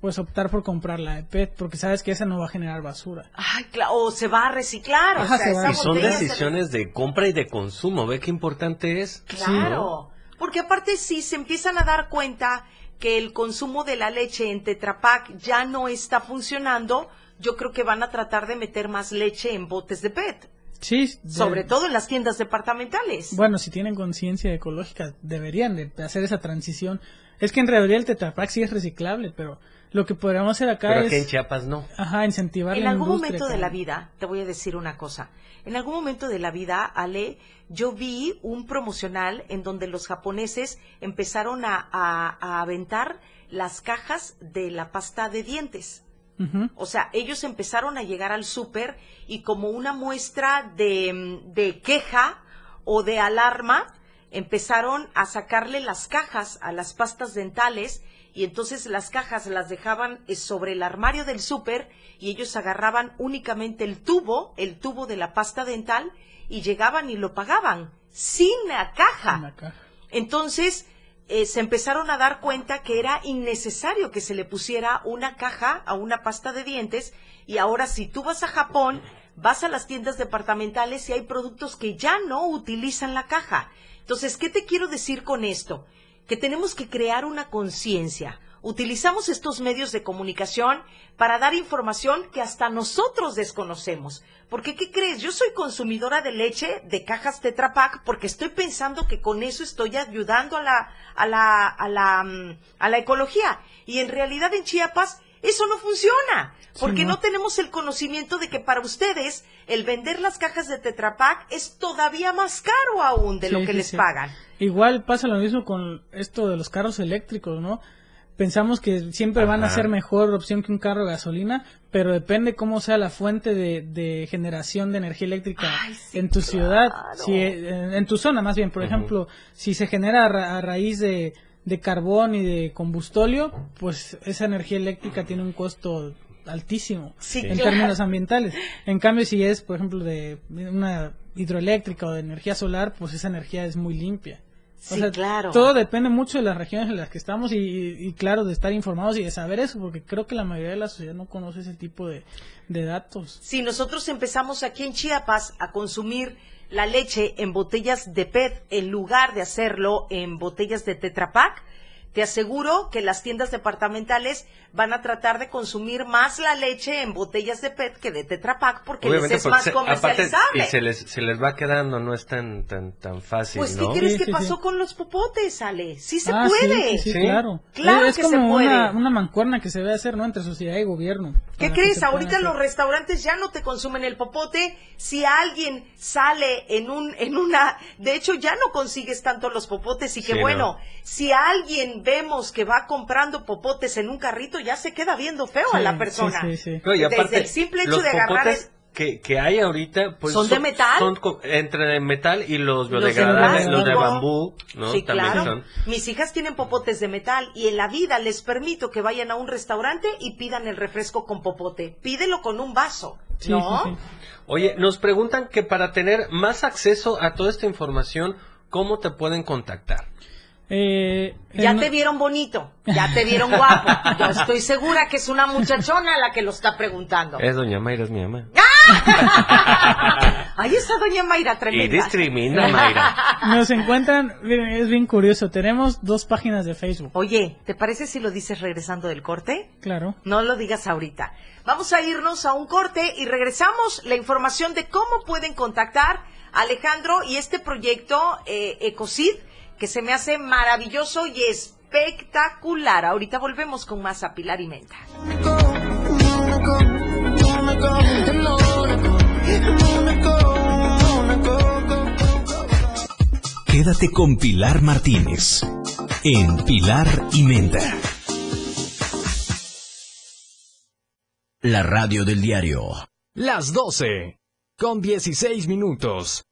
pues optar por comprar la de PET, porque sabes que esa no va a generar basura. Ay, claro, o se va a reciclar. Ajá, o sea, se esa Y son se- decisiones de compra y de consumo. ¿Ve qué importante es? Claro. Porque aparte si se empiezan a dar cuenta que el consumo de la leche en Tetrapac ya no está funcionando, yo creo que van a tratar de meter más leche en botes de PET. Sí, de- Sobre todo en las tiendas departamentales. Bueno, si tienen conciencia ecológica, deberían de hacer esa transición. Es que en realidad el Tetra Pak sí es reciclable, pero lo que podríamos hacer acá Pero es aquí en Chiapas no. ajá, incentivar En la algún momento de la vida, te voy a decir una cosa. En algún momento de la vida, Ale, yo vi un promocional en donde los japoneses empezaron a, a- a aventar las cajas de la pasta de dientes. O sea, ellos empezaron a llegar al súper y como una muestra de, de queja o de alarma, empezaron a sacarle las cajas a las pastas dentales y entonces las cajas las dejaban eh, sobre el armario del súper y ellos agarraban únicamente el tubo, el tubo de la pasta dental y llegaban y lo pagaban sin la caja. En la caja. Entonces, eh, se empezaron a dar cuenta que era innecesario que se le pusiera una caja a una pasta de dientes y ahora si tú vas a Japón, vas a las tiendas departamentales y hay productos que ya no utilizan la caja. Entonces, ¿qué te quiero decir con esto? Que tenemos que crear una conciencia. Utilizamos estos medios de comunicación para dar información que hasta nosotros desconocemos. Porque, ¿qué crees? Yo soy consumidora de leche de cajas Tetra Pak porque estoy pensando que con eso estoy ayudando a la, a la, a la, mm, a la ecología. Y en realidad en Chiapas eso no funciona. Porque no. no tenemos el conocimiento de que para ustedes el vender las cajas de Tetra Pak es todavía más caro aún de lo que sí, les pagan. Igual pasa lo mismo con esto de los carros eléctricos, ¿no? Pensamos que siempre van a ser mejor opción que un carro de gasolina, pero depende cómo sea la fuente de, de generación de energía eléctrica Ay, sí, en tu ciudad, si, eh, en tu zona más bien. Por ejemplo, si se genera a, ra- a raíz de, de carbón y de combustóleo, pues esa energía eléctrica tiene un costo altísimo Sí, en claro. términos ambientales. En cambio, si es, por ejemplo, de una hidroeléctrica o de energía solar, pues esa energía es muy limpia. O Sí, sea, claro. Todo depende mucho de las regiones en las que estamos y, y, claro, de estar informados y de saber eso, porque creo que la mayoría de la sociedad no conoce ese tipo de, de datos. Si nosotros empezamos aquí en Chiapas a consumir la leche en botellas de PET en lugar de hacerlo en botellas de Tetra Pak, te aseguro que las tiendas departamentales van a tratar de consumir más la leche en botellas de PET que de Tetra Pak porque les es porque más se- aparte, comercializable. y se les, se les va quedando, no es tan, tan, tan fácil, Pues, ¿no? ¿qué crees Sí, que sí, pasó sí. con los popotes, Ale? Sí se Ah, puede. sí, sí, Sí. claro. Claro es que como se puede. Una, una mancuerna que se debe hacer, ¿no? Entre sociedad y gobierno. ¿Qué crees? Ahorita los restaurantes ya no te consumen el popote. Si alguien sale en un, en una, de hecho ya no consigues tanto los popotes y que Sí, bueno, no. si alguien vemos que va comprando popotes en un carrito, ya se queda viendo feo a la persona. Sí, sí. No, y Desde aparte, el simple hecho los de agarrar popotes que, que hay ahorita, pues ¿Son de metal? Son entre metal y los Los de biodegradables, los de plástico. bambú, ¿no? Sí, También claro. son. Mis hijas tienen popotes de metal y en la vida les permito que vayan a un restaurante y pidan el refresco con popote. Pídelo con un vaso, Sí, ¿no? sí, sí. Oye, nos preguntan que para tener más acceso a toda esta información, ¿cómo te pueden contactar? Eh, Ya en- te vieron bonito, ya te vieron guapo. Yo estoy segura que es una muchachona la que lo está preguntando. Es doña Mayra, es mi mamá. Ahí está doña Mayra Y tremenda. discrimina, Mayra. Nos encuentran, miren, es bien curioso, tenemos dos páginas de Facebook. Oye, ¿te parece si lo dices regresando del corte? Claro. No lo digas ahorita. Vamos a irnos a un corte y regresamos la información de cómo pueden contactar a Alejandro y este proyecto eh, Ecocid que se me hace maravilloso y espectacular. Ahorita volvemos con más a Pilar y Menta. Quédate con Pilar Martínez en Pilar y Menta. La radio del diario. Las 12, con 16 minutos.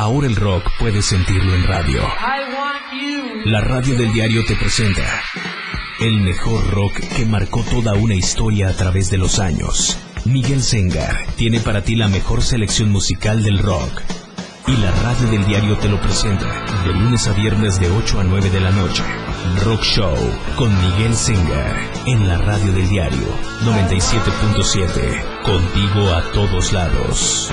Ahora el rock puedes sentirlo en radio. La radio del diario te presenta el mejor rock que marcó toda una historia a través de los años. Miguel Sengar tiene para ti la mejor selección musical del rock. Y la radio del diario te lo presenta de lunes a viernes de 8 a 9 de la noche. Rock Show con Miguel Sengar en la radio del diario 97.7. Contigo a todos lados.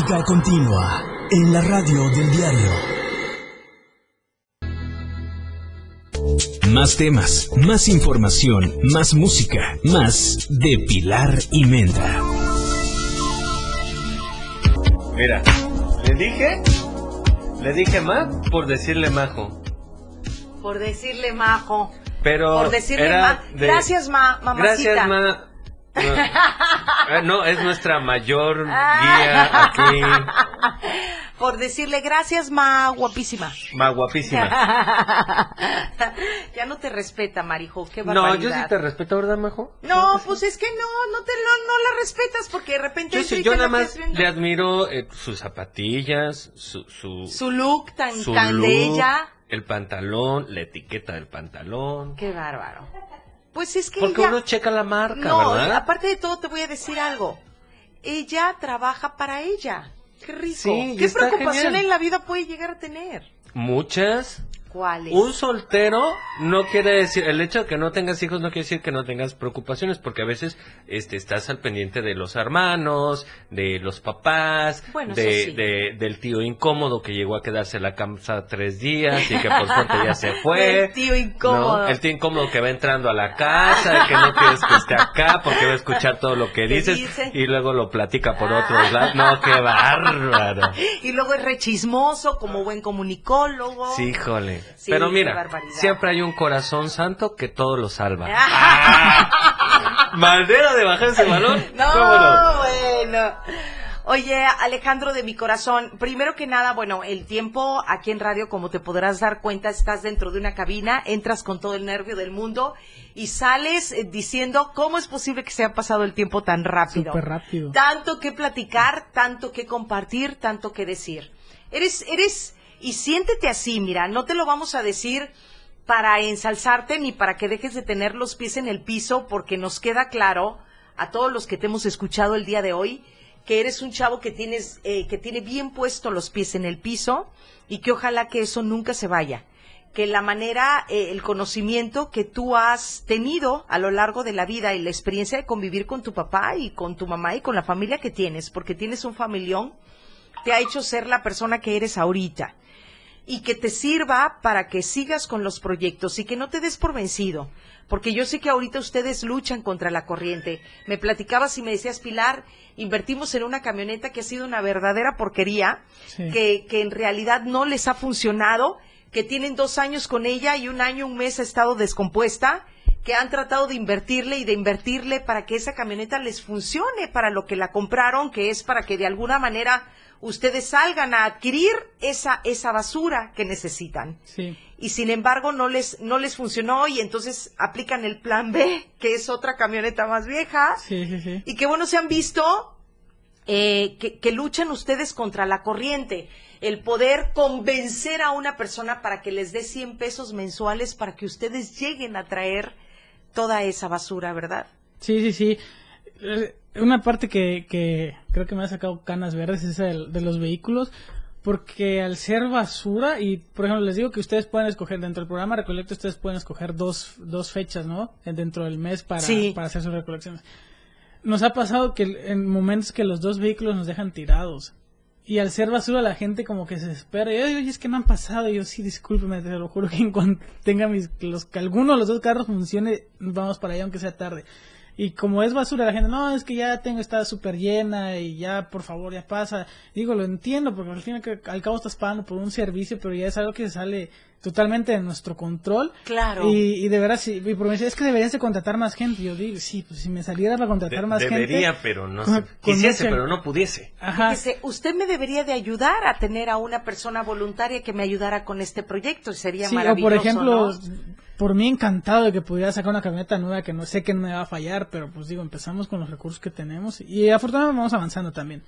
Música continua en la radio del diario. Más temas, más información, más música, más de Pilar y Menta. Mira, le dije, le dije más por decirle majo. Por decirle majo. Pero Por decirle era ma. de- Gracias, ma, mamacita. Gracias, ma. Ma. Eh, no, es nuestra mayor guía aquí. Por decirle gracias, ma, guapísima. Ma guapísima. ya no te respeta, Marijo, qué No, barbaridad. yo sí te respeto, ¿verdad, Majo? No, pues es que no, no te lo, no la respetas porque de repente Yo sí, yo nada más le admiro eh, sus zapatillas, su, su, su look tan, su tan look, de ella. el pantalón, la etiqueta del pantalón. Qué bárbaro. Pues es que Porque ella... uno checa la marca, No, ¿verdad? aparte de todo te voy a decir algo. Ella trabaja para ella. Qué rico. Sí, ¿Qué preocupación genial. en la vida puede llegar a tener? Muchas. ¿Cuáles? Un soltero no quiere decir, el hecho de que no tengas hijos no quiere decir que no tengas preocupaciones, porque a veces este, estás al pendiente de los hermanos, de los papás, Bueno, de, sí. de- del tío incómodo que llegó a quedarse en la casa tres días y que por suerte ya se fue. El tío incómodo. ¿no? El tío incómodo que va entrando a la casa que no quieres que esté acá porque va a escuchar todo lo que ¿Qué dices dice? y luego lo platica por otros lados. No, qué bárbaro. Y luego es rechismoso como buen comunicólogo. Sí, híjole. Sí, Pero mira, siempre hay un corazón santo que todo lo salva. Ah. ¿Maldera de bajar ese balón? No, ¿Cómo no? bueno. Oye, Alejandro de mi corazón, primero que nada, bueno, el tiempo aquí en radio, como te podrás dar cuenta, estás dentro de una cabina, entras con todo el nervio del mundo y sales eh, diciendo cómo es posible que se haya pasado el tiempo tan rápido. Súper rápido. Tanto que platicar, tanto que compartir, tanto que decir. Eres, eres, y siéntete así, mira, no te lo vamos a decir para ensalzarte ni para que dejes de tener los pies en el piso, porque nos queda claro a todos los que te hemos escuchado el día de hoy que eres un chavo que tienes eh, que tiene bien puesto los pies en el piso y que ojalá que eso nunca se vaya que la manera eh, el conocimiento que tú has tenido a lo largo de la vida y la experiencia de convivir con tu papá y con tu mamá y con la familia que tienes porque tienes un familión te ha hecho ser la persona que eres ahorita y que te sirva para que sigas con los proyectos y que no te des por vencido. Porque yo sé que ahorita ustedes luchan contra la corriente. Me platicabas y me decías, Pilar, invertimos en una camioneta que ha sido una verdadera porquería, Sí. que, que en realidad no les ha funcionado, que tienen dos años con ella y un año, un mes ha estado descompuesta, que han tratado de invertirle y de invertirle para que esa camioneta les funcione para lo que la compraron, que es para que de alguna manera ustedes salgan a adquirir esa, esa basura que necesitan. Sí. Y sin embargo no les, no les funcionó y entonces aplican el plan B, que es otra camioneta más vieja. Sí, sí, sí. Y que bueno, se han visto eh, que, que luchan ustedes contra la corriente. El poder convencer a una persona para que les dé 100 pesos mensuales para que ustedes lleguen a traer toda esa basura, ¿verdad? Sí, sí, sí. Eh, Una parte que, que creo que me ha sacado canas verdes es esa del- de, los vehículos, porque al ser basura, y por ejemplo les digo que ustedes pueden escoger dentro del programa Recolecto, ustedes pueden escoger dos, dos fechas, ¿no? Eh, Dentro del mes para, Sí. para hacer sus recolecciones. Nos ha pasado que en momentos que los dos vehículos nos dejan tirados. Y al ser basura la gente como que se espera. Y oye, es que no han pasado. Y yo, sí, discúlpeme, te lo juro que en cuanto tenga mis, los, que alguno de los dos carros funcione, vamos para allá aunque sea tarde. Y como es basura, la gente, no, es que ya tengo, está súper llena y ya, por favor, ya pasa. Digo, lo entiendo, porque al fin y al al cabo estás pagando por un servicio, pero ya es algo que sale totalmente de nuestro control. Claro. Y, y de verdad, sí, y por es que deberías de contratar más gente. Yo digo, sí, pues si me saliera para contratar De- más debería, gente. pero no con- se- con quisiese, pero no pudiese. Ajá. Fíjese, usted me debería de ayudar a tener a una persona voluntaria que me ayudara con este proyecto. Sería Sí, o maravilloso. por ejemplo, ¿no? Por mí encantado de que pudiera sacar una camioneta nueva que no sé que no me va a fallar, pero pues digo, empezamos con los recursos que tenemos y afortunadamente vamos avanzando también.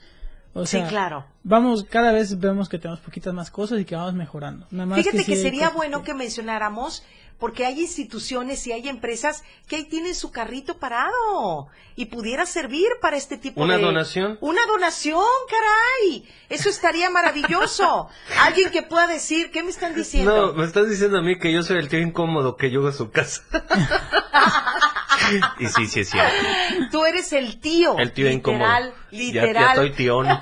O Sí, sea, claro. Vamos, cada vez vemos que tenemos poquitas más cosas y que vamos mejorando. Nada más Fíjate que, sí sería cosas bueno que mencionáramos, porque hay instituciones y hay empresas que ahí tienen su carrito parado y pudiera servir para este tipo ¿Una de... donación? Una donación, caray. Eso estaría maravilloso. Alguien que pueda decir, ¿qué me están diciendo? No, me estás diciendo a mí que yo soy el tío incómodo que llega a su casa. y sí, sí es cierto. Tú eres el tío. El tío incómodo. literal, Ya-. Ya, estoy tíón.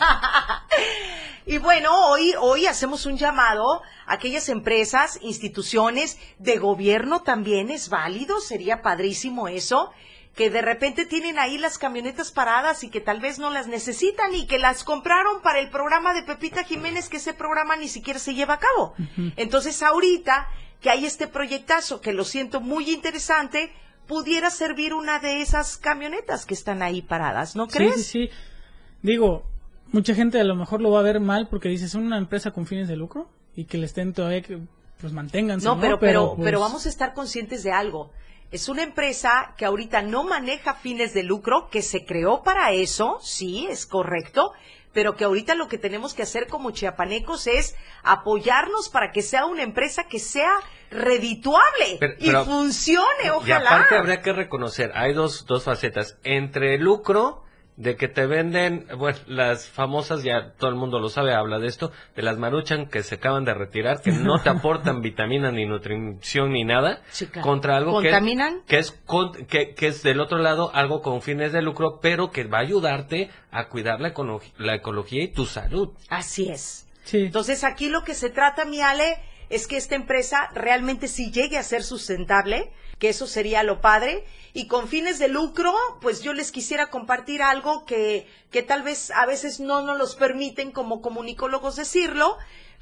Y bueno, hoy, hoy hacemos un llamado a aquellas empresas, instituciones de gobierno también es válido, sería padrísimo eso, que de repente tienen ahí las camionetas paradas y que tal vez no las necesitan y que las compraron para el programa de Pepita Jiménez, que ese programa ni siquiera se lleva a cabo. Entonces ahorita que hay este proyectazo, que lo siento muy interesante, pudiera servir una de esas camionetas que están ahí paradas, ¿no Sí, crees? sí, sí. Digo, mucha gente a lo mejor lo va a ver mal porque dice, es una empresa con fines de lucro y que le estén todavía que pues manténganse, No, ¿no? pero, pero, pues, pero vamos a estar conscientes de algo. Es una empresa que ahorita no maneja fines de lucro, que se creó para eso, sí, es correcto, pero que ahorita lo que tenemos que hacer como chiapanecos es apoyarnos para que sea una empresa que sea redituable Pero- y pero- funcione, Y ojalá. aparte habría que reconocer, hay dos, dos facetas. Entre lucro de que te venden, bueno, las famosas, ya todo el mundo lo sabe, habla de esto, de las maruchan que se acaban de retirar, que no te aportan vitamina ni nutrición ni nada, contra algo que, ¿Contaminan? que es con- que, que es del otro lado algo con fines de lucro, pero que va a ayudarte a cuidar la, econo- la ecología y tu salud. Así es. Sí. Entonces aquí lo que se trata, mi Ale, es que esta empresa realmente sí llegue a ser sustentable, que eso sería lo padre, y con fines de lucro, pues yo les quisiera compartir algo que, que tal vez a veces no nos los permiten como comunicólogos decirlo,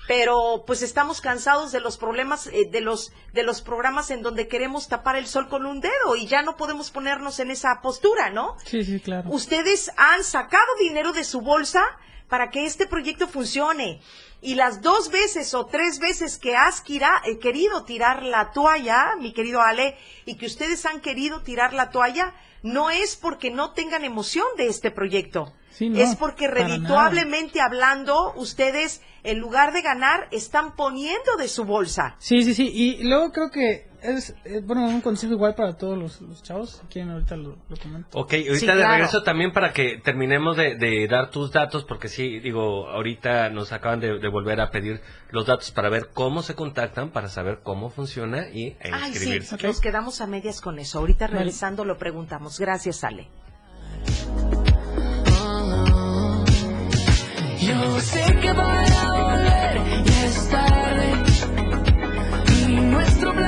pero pues estamos cansados de los problemas eh, de los de los programas en donde queremos tapar el sol con un dedo y ya no podemos ponernos en esa postura, ¿no? Sí, sí, claro. Ustedes han sacado dinero de su bolsa para que este proyecto funcione. Y las dos veces o tres veces que has quira- eh, querido tirar la toalla, mi querido Ale, y que ustedes han querido tirar la toalla, no es porque no tengan emoción de este proyecto. Sí, no, es porque redituablemente hablando, ustedes, en lugar de ganar, están poniendo de su bolsa. Sí, sí, sí. Y luego creo que es, bueno, un consejo igual para todos los, los chavos. Si quieren, ahorita lo, lo comento. Ok, ahorita Sí, de claro. regreso también para que terminemos de, de dar tus datos, porque sí, digo, ahorita nos acaban de, de volver a pedir los datos para ver cómo se contactan, para saber cómo funciona y e Ay, sí, inscribirse. nos quedamos a medias con eso. Ahorita Vale. regresando lo preguntamos. Gracias, Ale. Yo sé que van a volver y es tarde. Y nuestro plan.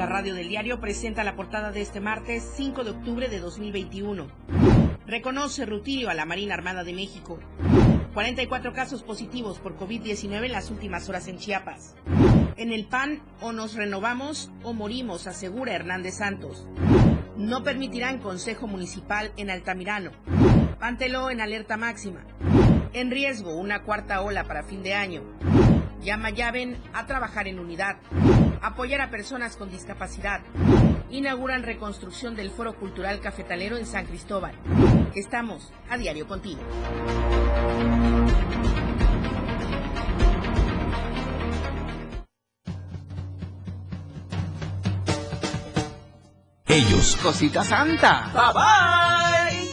La radio del diario presenta la portada de este martes 5 de octubre de 2021. Reconoce Rutilio a la Marina Armada de México. 44 casos positivos por COVID-19 en las últimas horas en Chiapas. En el PAN, o nos renovamos o morimos, asegura Hernández Santos. No permitirán consejo municipal en Altamirano. Pantelo en alerta máxima. En riesgo una cuarta ola para fin de año. Llama Llaven a trabajar en unidad. Apoyar a personas con discapacidad. Inauguran reconstrucción del Foro Cultural Cafetalero en San Cristóbal. Estamos a diario contigo. Ellos, Cosita Santa.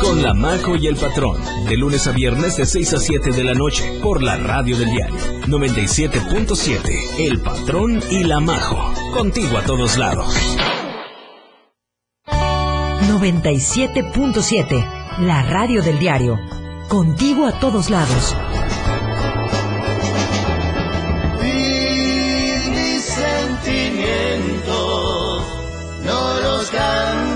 con La Majo y el Patrón, de lunes a viernes de 6 a 7 de la noche, por la radio del diario 97.7, El Patrón y La Majo, contigo a todos lados. 97.7, la radio del diario. Contigo a todos lados. Y mis sentimientos no los cambiaré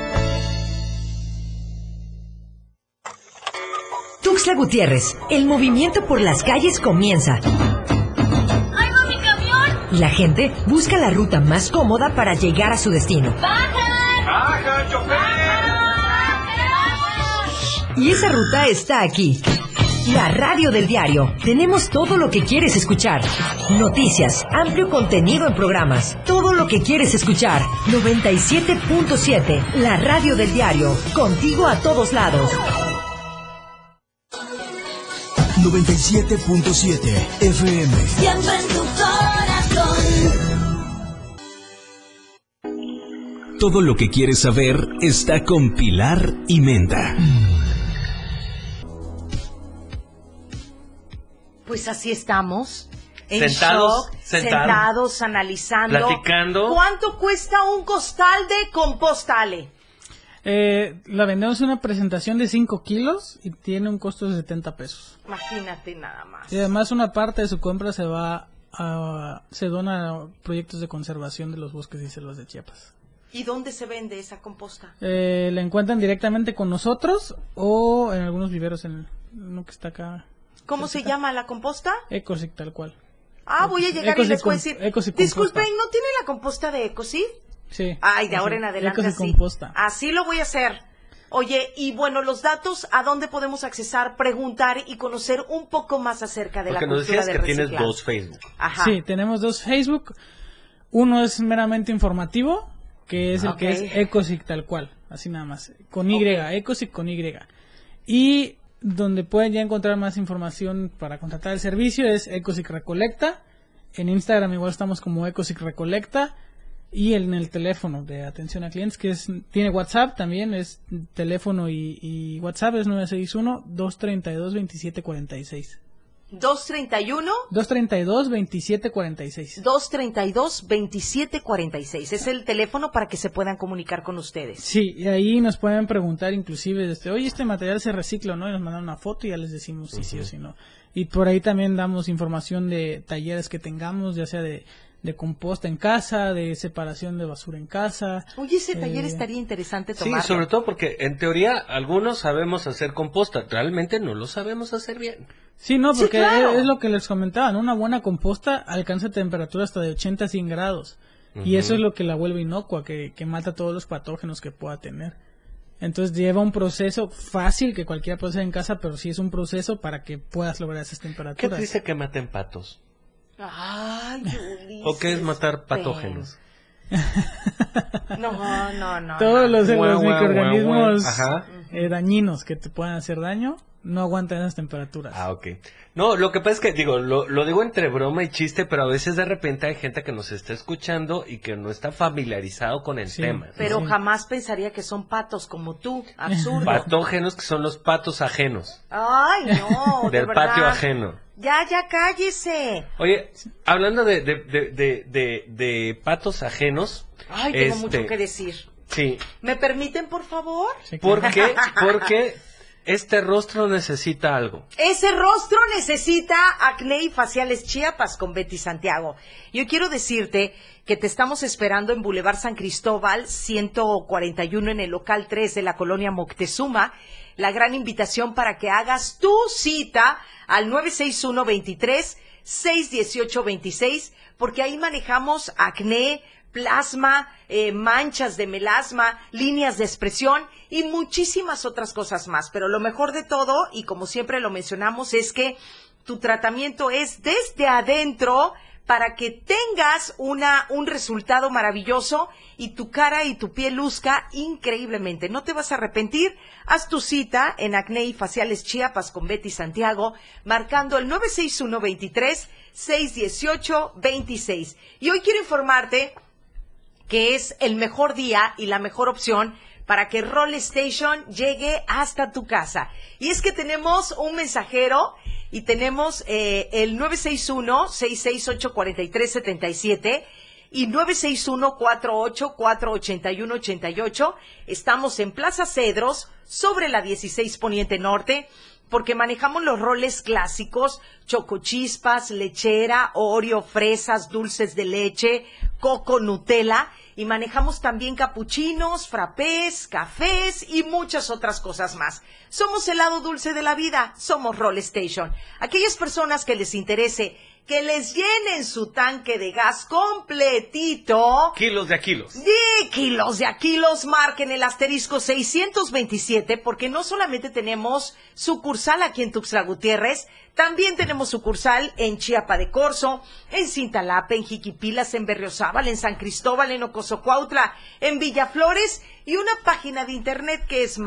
Tuxtla Gutiérrez, el movimiento por las calles comienza. ¡Ay, va mi camión! Y la gente busca la ruta más cómoda para llegar a su destino. ¡Baja! ¡Baja, Y esa ruta está aquí. La radio del diario. Tenemos todo lo que quieres escuchar. Noticias, amplio contenido en programas. Todo lo que quieres escuchar. 97.7. La radio del diario. Contigo a todos lados. 97.7 FM. Siempre en tu corazón. Todo lo que quieres saber está con Pilar y Menda. Pues así estamos. En Sentados, shock, sentados. sentados, analizando. Platicando. ¿Cuánto cuesta un costal de compostale? Eh, la vendemos en una presentación de 5 kilos y tiene un costo de 70 pesos. Imagínate nada más. Y además una parte de su compra se va a, se dona a proyectos de conservación de los bosques y selvas de Chiapas. ¿Y dónde se vende esa composta? Eh, la encuentran directamente con nosotros o en algunos viveros en uno que está acá. ¿Cómo se llama la composta? Ecosic tal cual. Ah, voy a llegar y les voy a decir. Ecosic Disculpen. ¿no tiene la composta de Ecosic? Sí. Ay, de Así, ahora en adelante así. composta. Así lo voy a hacer. Oye, y bueno, los datos, ¿a dónde podemos accesar, preguntar y conocer un poco más acerca de Porque la nos cultura decías del que tienes dos Facebook. Ajá. Sí, tenemos dos Facebook. Uno es meramente informativo, que es el que es Ecosic tal cual, así nada más, con Y, Ecosic con Y. Y donde pueden ya encontrar más información para contratar el servicio es Ecosic Recolecta. En Instagram igual estamos como Ecosic Recolecta. Y en el teléfono de atención a clientes, que es tiene WhatsApp también, es teléfono y, y WhatsApp es 961-232-2746. 231 232-2746. 232-2746. Es el teléfono para que se puedan comunicar con ustedes. Sí, y ahí nos pueden preguntar inclusive, este, oye, este material se recicla, ¿no? Y nos mandan una foto y ya les decimos si sí o si no. Y por ahí también damos información de talleres que tengamos, ya sea de, de composta en casa, de separación de basura en casa. Oye, ese taller Eh, estaría interesante Sí, tomarlo. sobre todo porque en teoría algunos sabemos hacer composta, realmente no lo sabemos hacer bien. Sí, no, Sí, porque claro. es, es lo que les comentaba, ¿no? Una buena composta alcanza temperatura hasta de 80 a 100 grados. Y eso es lo que la vuelve inocua, que, que mata todos los patógenos que pueda tener. Entonces lleva un proceso fácil que cualquiera puede hacer en casa, pero sí es un proceso para que puedas lograr esas ¿Qué temperaturas. te dice que maten patos? Ay, Ulises. ¿O qué es matar patógenos? No, no, no. Todos no. los, Guau, microorganismos guau, guau. Ajá. eh, dañinos que te puedan hacer daño no aguantan esas temperaturas. Ah, ok. No, lo que pasa es que, digo, lo, lo digo entre broma y chiste, pero a veces de repente hay gente que nos está escuchando y que no está familiarizado con el Sí. tema. Pero jamás pensaría que son patos como tú. Absurdo. Patógenos que son los patos ajenos, Ay, no. de del patio ajeno. Ya, ya cállese. Oye, hablando de, de, de, de, de- de patos ajenos. Ay, tengo este, mucho que decir. Sí. ¿Me permiten, por favor? ¿Por qué? Porque este rostro necesita algo. Ese rostro necesita acné y faciales Chiapas con Betty Santiago. Yo quiero decirte que te estamos esperando en Boulevard San Cristóbal 141 en el local 3 de la colonia Moctezuma. La gran invitación para que hagas tu cita al 961 23 618 26 porque ahí manejamos acné, plasma, eh, manchas de melasma, líneas de expresión y muchísimas otras cosas más. Pero lo mejor de todo, y como siempre lo mencionamos, es que tu tratamiento es desde adentro para que tengas una, un resultado maravilloso y tu cara y tu piel luzca increíblemente. No te vas a arrepentir. Haz tu cita en Acné y Faciales Chiapas con Betty Santiago, marcando el 961 23 618 26. Y hoy quiero informarte que es el mejor día y la mejor opción para que Roll Station llegue hasta tu casa. Y es que tenemos un mensajero y tenemos eh, el 961-668-4377 y 961-48-481-88. Estamos en Plaza Cedros, sobre la 16 Poniente Norte, porque manejamos los roles clásicos, chocochispas, lechera, oreo, fresas, dulces de leche, coco, Nutella, y manejamos también capuchinos, frappés, cafés y muchas otras cosas más. Somos el lado dulce de la vida, somos Roll Station. Aquellas personas que les interese que les llenen su tanque de gas completito. Kilos de a kilos. De kilos de a kilos, marquen el asterisco 627 porque no solamente tenemos sucursal aquí en Tuxtla Gutiérrez, también tenemos sucursal en Chiapa de Corzo, en Cintalapa, en Jiquipilas, en Berriozábal, en San Cristóbal, en Ocosocuautla, en Villaflores y una página de internet que es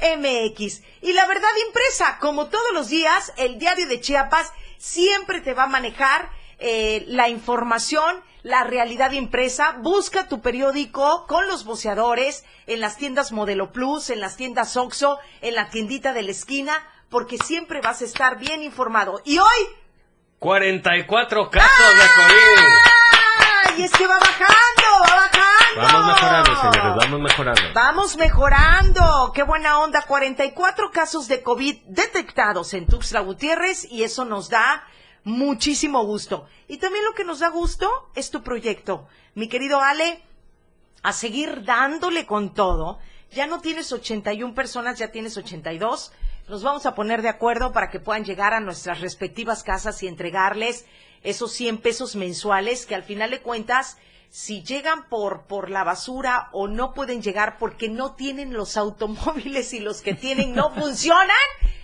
másgaseun.com.mx. Y la verdad impresa, como todos los días, el diario de Chiapas siempre te va a manejar eh, la información, la realidad impresa. Busca tu periódico con los voceadores en las tiendas Modelo Plus, en las tiendas Oxo, en la tiendita de la esquina, porque siempre vas a estar bien informado. Y hoy 44 casos de COVID. ¡Ay! Es que va bajando. Vamos mejorando, señores, vamos mejorando. Vamos mejorando. Qué buena onda. 44 casos de COVID detectados en Tuxtla Gutiérrez y eso nos da muchísimo gusto. Y también lo que nos da gusto es tu proyecto. Mi querido Ale, a seguir dándole con todo. Ya no tienes 81 personas, ya tienes 82. Nos vamos a poner de acuerdo para que puedan llegar a nuestras respectivas casas y entregarles esos 100 pesos mensuales que al final de cuentas, si llegan por, por la basura o no pueden llegar porque no tienen los automóviles y los que tienen no funcionan,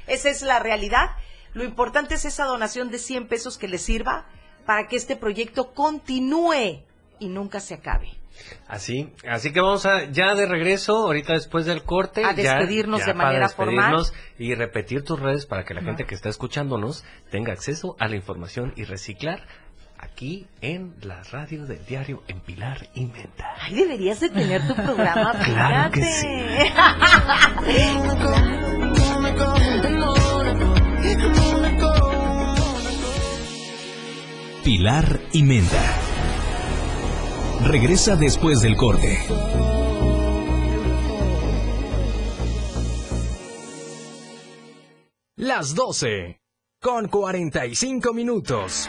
esa es la realidad. Lo importante es esa donación de 100 pesos que les sirva para que este proyecto continúe y nunca se acabe. Así, así que vamos a ya de regreso, ahorita después del corte. A despedirnos ya de manera despedirnos Y repetir tus redes para que la gente que está escuchándonos tenga acceso a la información y reciclar aquí en la radio del diario en Pilar y Menta. Ay, deberías de tener tu programa, Claro que fíjate. Pilar y Menta. Regresa después del corte. Las 12. Con 45 minutos.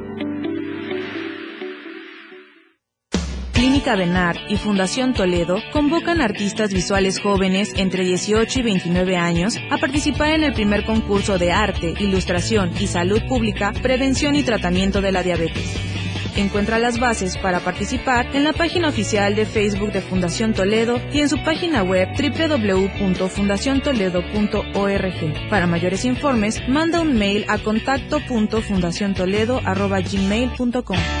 Clínica y Fundación Toledo convocan artistas visuales jóvenes entre 18 y 29 años a participar en el primer concurso de arte, ilustración y salud pública, prevención y tratamiento de la diabetes. Encuentra las bases para participar en la página oficial de Facebook de Fundación Toledo y en su página web www.fundaciontoledo.org. Para mayores informes, manda un mail a contacto.fundaciontoledo.gmail.com.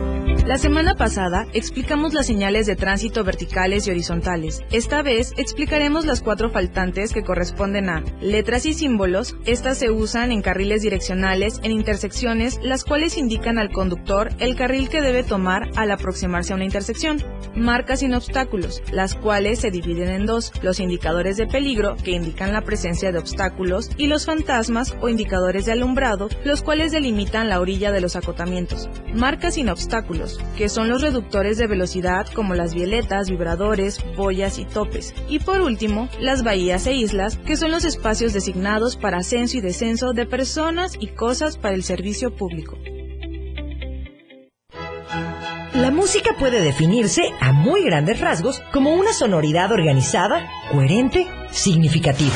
La semana pasada explicamos las señales de tránsito verticales y horizontales. Esta vez explicaremos las cuatro faltantes que corresponden a letras y símbolos. Estas se usan en carriles direccionales en intersecciones, las cuales indican al conductor el carril que debe tomar al aproximarse a una intersección. Marcas sin obstáculos, las cuales se dividen en dos, los indicadores de peligro, que indican la presencia de obstáculos, y los fantasmas o indicadores de alumbrado, los cuales delimitan la orilla de los acotamientos. Marcas sin obstáculos, que son los reductores de velocidad como las violetas, vibradores, boyas y topes. Y por último, las bahías e islas, que son los espacios designados para ascenso y descenso de personas y cosas para el servicio público. La música puede definirse a muy grandes rasgos como una sonoridad organizada, coherente, significativa.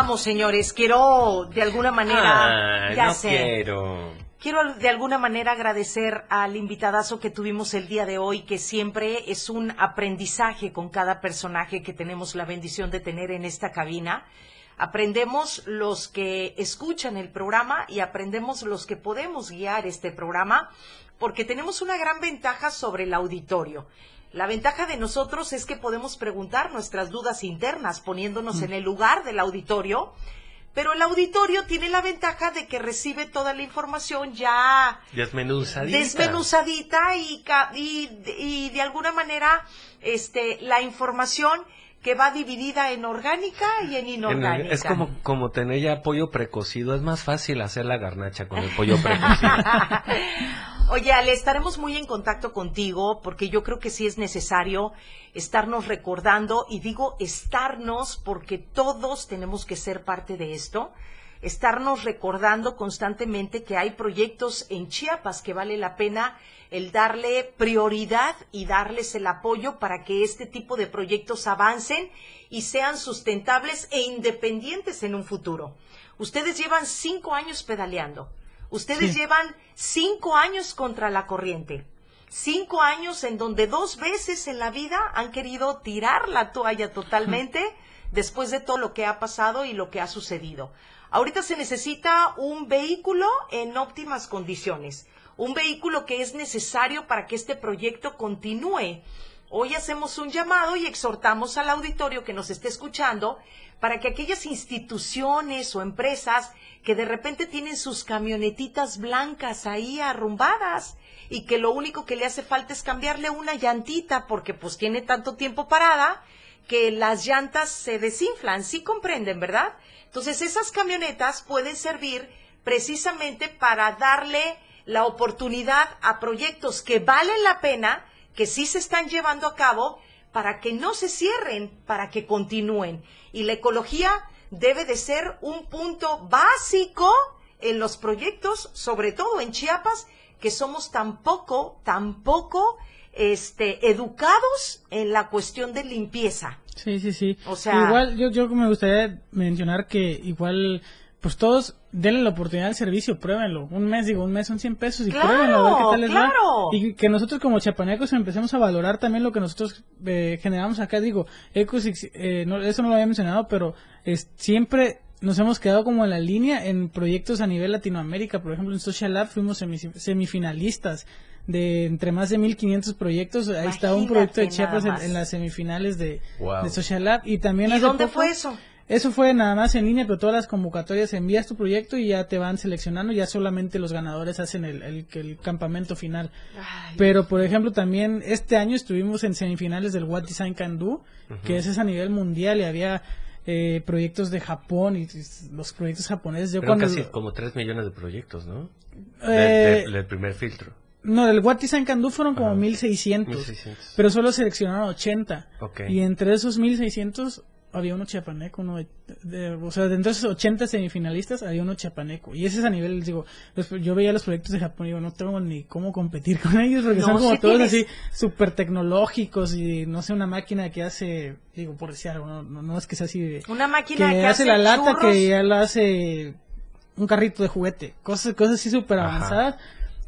vamos, señores. Quiero de alguna manera, Ay, ya no sé, quiero. quiero de alguna manera agradecer al invitadazo que tuvimos el día de hoy, que siempre es un aprendizaje con cada personaje que tenemos la bendición de tener en esta cabina. Aprendemos los que escuchan el programa y aprendemos los que podemos guiar este programa, porque tenemos una gran ventaja sobre el auditorio. La ventaja de nosotros es que podemos preguntar nuestras dudas internas poniéndonos en el lugar del auditorio, pero el auditorio tiene la ventaja de que recibe toda la información ya Desmenuzadita. desmenuzadita y, y, y de alguna manera este la información que va dividida en orgánica y en inorgánica. Es como, como tener ya pollo precocido. Es más fácil hacer la garnacha con el pollo precocido. Oye, Ale, estaremos muy en contacto contigo porque yo creo que sí es necesario estarnos recordando, y digo estarnos porque todos tenemos que ser parte de esto, estarnos recordando constantemente que hay proyectos en Chiapas que vale la pena el darle prioridad y darles el apoyo para que este tipo de proyectos avancen y sean sustentables e independientes en un futuro. Ustedes llevan cinco años pedaleando. Ustedes Sí. llevan cinco años contra la corriente. Cinco años en donde dos veces en la vida han querido tirar la toalla totalmente después de todo lo que ha pasado y lo que ha sucedido. Ahorita se necesita un vehículo en óptimas condiciones, un vehículo que es necesario para que este proyecto continúe. Hoy hacemos un llamado y exhortamos al auditorio que nos esté escuchando para que aquellas instituciones o empresas que de repente tienen sus camionetitas blancas ahí arrumbadas y que lo único que le hace falta es cambiarle una llantita porque pues tiene tanto tiempo parada que las llantas se desinflan, sí comprenden, ¿verdad? Entonces esas camionetas pueden servir precisamente para darle la oportunidad a proyectos que valen la pena, que sí se están llevando a cabo, para que no se cierren, para que continúen. Y la ecología debe de ser un punto básico en los proyectos, sobre todo en Chiapas, que somos tan poco, tan poco este, educados en la cuestión de limpieza. Sí, sí, sí. O sea- igual yo, yo me gustaría mencionar que igual, pues todos denle la oportunidad al servicio, pruébenlo. Un mes, digo, un mes son 100 pesos y ¡Claro, pruébenlo, a ver qué tal les claro! va. Y que nosotros como chapanecos empecemos a valorar también lo que nosotros eh, generamos acá. Digo, Ecosix, eh, no, eso no lo había mencionado, pero es, siempre nos hemos quedado como en la línea en proyectos a nivel Latinoamérica. Por ejemplo, en Social Lab fuimos semi- semifinalistas de entre más de 1500 proyectos. Ahí está un proyecto de Chiapas en, las semifinales de, Wow. de Social Lab. Y también ¿Y hace dónde poco- fue eso? Eso fue nada más en línea, pero todas las convocatorias envías tu proyecto y ya te van seleccionando, ya solamente los ganadores hacen el, el, el campamento final. Pero, por ejemplo, también este año estuvimos en semifinales del What Design Can Do, que ese es a nivel mundial y había eh, proyectos de Japón y, y los proyectos japoneses. Yo Pero cuando casi como 3 millones de proyectos, ¿no? Eh, Del- primer filtro. No, del What Design Can Do fueron como Ajá. 1600, 1600. pero solo seleccionaron 80. Ok. Y entre esos 1600 había uno chiapaneco, uno de, de- o sea, de entre esos 80 semifinalistas había uno chiapaneco. Y ese es a nivel, digo, los- yo veía los proyectos de Japón y digo, no tengo ni cómo competir con ellos porque No, son como todos tienes- así súper tecnológicos y no sé, una máquina que hace, digo, por decir algo, no, no, no es que sea así de... Una máquina que, hace la lata churros. que ya la hace un carrito de juguete, cosas, cosas así súper Ajá.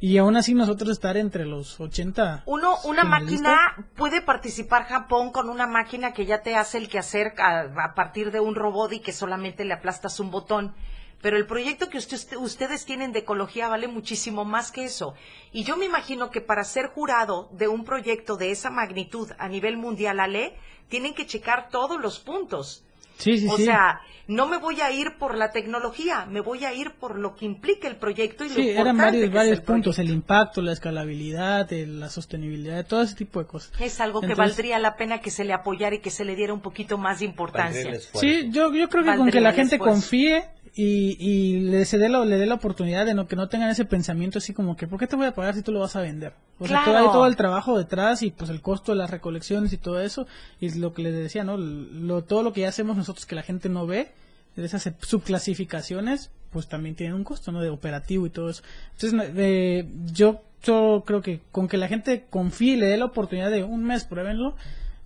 Y aún así nosotros estar entre los 80 Uno, una máquina, puede participar Japón con una máquina que ya te hace el quehacer a, a partir de un robot y que solamente le aplastas un botón. Pero el proyecto que usted- ustedes tienen de ecología vale muchísimo más que eso. Y yo me imagino que para ser jurado de un proyecto de esa magnitud a nivel mundial, Ale, tienen que checar todos los puntos. Sí, sí, o sí. sea, no me voy a ir por la tecnología, me voy a ir por lo que implica el proyecto y lo Sí, eran importante varios, que es varios el puntos, el impacto, la escalabilidad, el- la sostenibilidad, todo ese tipo de cosas. Es algo que valdría la pena que se le apoyara y que se le diera un poquito más de importancia. Sí, yo, yo creo que con Valdría que la gente esfuerzo. confíe y, y le, se dé la, le dé la oportunidad de no, que no tengan ese pensamiento así como que, ¿por qué te voy a pagar si tú lo vas a vender? O sea, todo, hay todo el trabajo detrás y pues el costo de las recolecciones y todo eso. Y lo que les decía, ¿no? Lo, todo lo que ya hacemos nosotros que la gente no ve, de esas subclasificaciones, pues también tienen un costo, ¿no? De operativo y todo eso. Entonces, eh, yo, yo creo que con que la gente confíe y le dé la oportunidad de un mes, pruébenlo,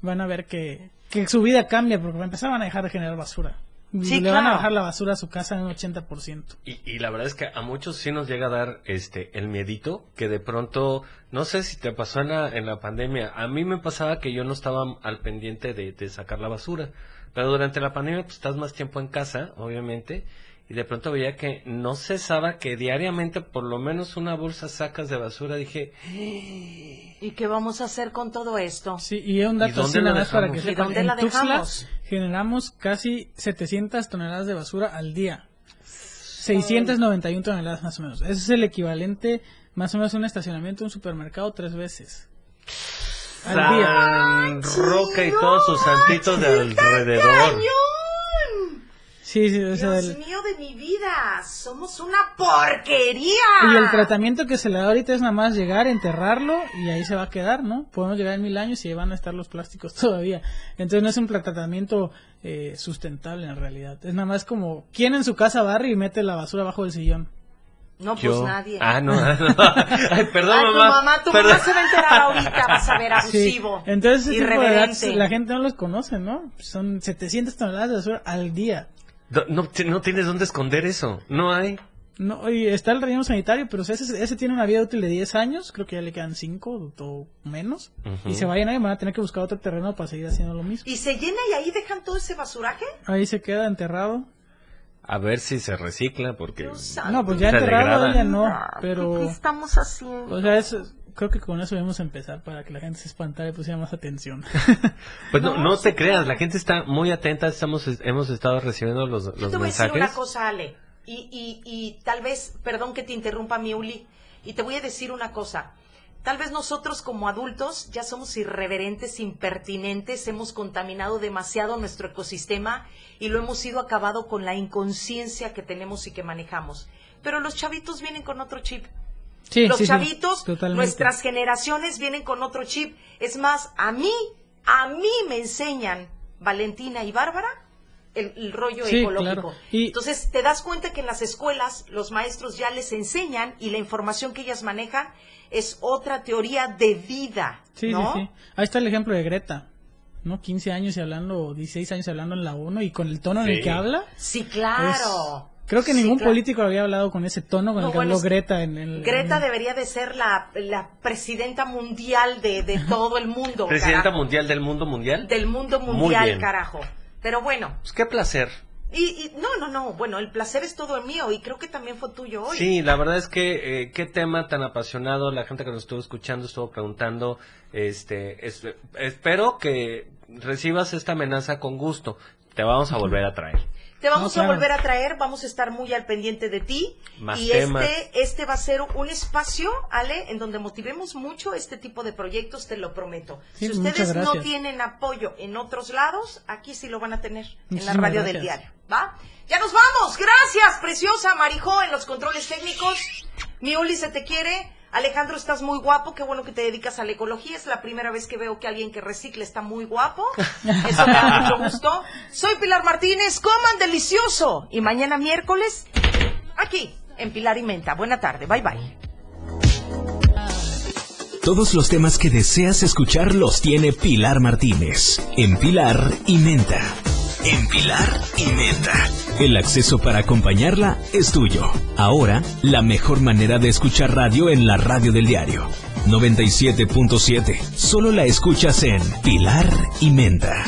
van a ver que, que su vida cambia, porque para empezar van a dejar de generar basura. Sí, le van a bajar la basura a su casa en un 80%. Y, y la verdad es que a muchos sí nos llega a dar este el miedito que de pronto, no sé si te pasó en la, en la pandemia, a mí me pasaba que yo no estaba al pendiente de, de sacar la basura, pero durante la pandemia pues estás más tiempo en casa, obviamente, y de pronto veía que no cesaba que diariamente por lo menos una bolsa sacas de basura, dije, ¿Y qué vamos a hacer con todo esto? Sí, y un dato así nada más para que sepan. dónde En la dejamos? generamos casi 700 toneladas de basura al día. 691 toneladas más o menos. Ese es el equivalente más o menos a un estacionamiento de un supermercado tres veces. Al día. San Roca y todos sus santitos de alrededor. Sí, sí, o sea, Dios el- mío de mi vida, somos una porquería. y el tratamiento que se le da ahorita es nada más llegar, enterrarlo y ahí se va a quedar, ¿no? Podemos llegar en mil años y ahí van a estar los plásticos todavía. Entonces no es un tratamiento eh, sustentable en realidad. Es nada más como, ¿quién en su casa barre y mete la basura bajo el sillón? No, pues Yo. nadie. Ah, no, ah, no. Ay, perdón, Ay, tu mamá. tu Perdón. mamá se va a enterar ahorita, vas a ver, Sí, abusivo. Entonces, ese tipo de la gente no los conoce, ¿no? Son 700 toneladas de basura al día. No, no, ti- no tienes dónde esconder eso. No hay. No, y está el relleno sanitario, pero ese, ese tiene una vida útil de 10 años, creo que ya le quedan 5 o menos, y se vayan ahí, van a tener que buscar otro terreno para seguir haciendo lo mismo. ¿Y se llena y ahí dejan todo ese basuraje? Ahí se queda enterrado. A ver si se recicla, porque. No, pues ya enterrado ya no, pero... ¿Qué estamos haciendo? O sea, eso- creo que con eso debemos empezar para que la gente se espantara y pusiera más atención. Pues no, no te creas, la gente está muy atenta. Estamos, hemos estado recibiendo los, Yo los te voy a decir una cosa, Ale, y, y, y tal vez, perdón que te interrumpa, mi Uli, y te voy a decir una cosa. Tal vez nosotros como adultos ya somos irreverentes, impertinentes, hemos contaminado demasiado nuestro ecosistema y lo hemos ido acabado con la inconsciencia que tenemos y que manejamos. Pero los chavitos vienen con otro chip. Sí, los sí, chavitos, nuestras generaciones vienen con otro chip. Es más, a mí, a mí me enseñan Valentina y Bárbara el, el rollo Sí, ecológico. claro. Y- Entonces, te das cuenta que en las escuelas los maestros ya les enseñan y la información que ellas manejan es otra teoría de vida, Sí, ¿no? sí, sí. Ahí está el ejemplo de Greta, ¿no? 15 años y hablando, 16 años y hablando en la ONU y con el tono en el que habla. Sí, claro. es- creo que Sí, ningún claro. político había hablado con ese tono con No, el que bueno, habló Greta en el... Greta en- debería de ser la, la presidenta mundial de, de todo el mundo. Presidenta carajo. mundial del mundo mundial. Del mundo mundial, carajo. Pero bueno, Pues qué placer. y, y- no, no, no, bueno, el placer es todo mío y creo que también fue tuyo hoy. Sí, la verdad es que eh, qué tema tan apasionado. La gente que nos estuvo escuchando estuvo preguntando. Este, es- espero que recibas esta amenaza con gusto. Te vamos a volver a traer. Te vamos No, a volver a traer, vamos a estar muy al pendiente de ti. Más y temas. este, este va a ser un espacio, Ale, en donde motivemos mucho este tipo de proyectos, te lo prometo. Sí, si ustedes no tienen apoyo en otros lados, aquí sí lo van a tener, en la radio del diario. ¿Va? Ya nos vamos. Gracias, preciosa Marijó, en los controles técnicos. Mi Uli se te quiere. Alejandro, estás muy guapo, qué bueno que te dedicas a la ecología. Es la primera vez que veo que alguien que recicle está muy guapo. Eso me da mucho gusto. Soy Pilar Martínez, coman delicioso. Y mañana miércoles, aquí, en Pilar y Menta. Buena tarde, bye bye. Todos los temas que deseas escuchar los tiene Pilar Martínez en Pilar y Menta. En Pilar y Menta. El acceso para acompañarla es tuyo. Ahora, la mejor manera de escuchar radio en la radio del diario. 97.7. Solo la escuchas en Pilar y Menta.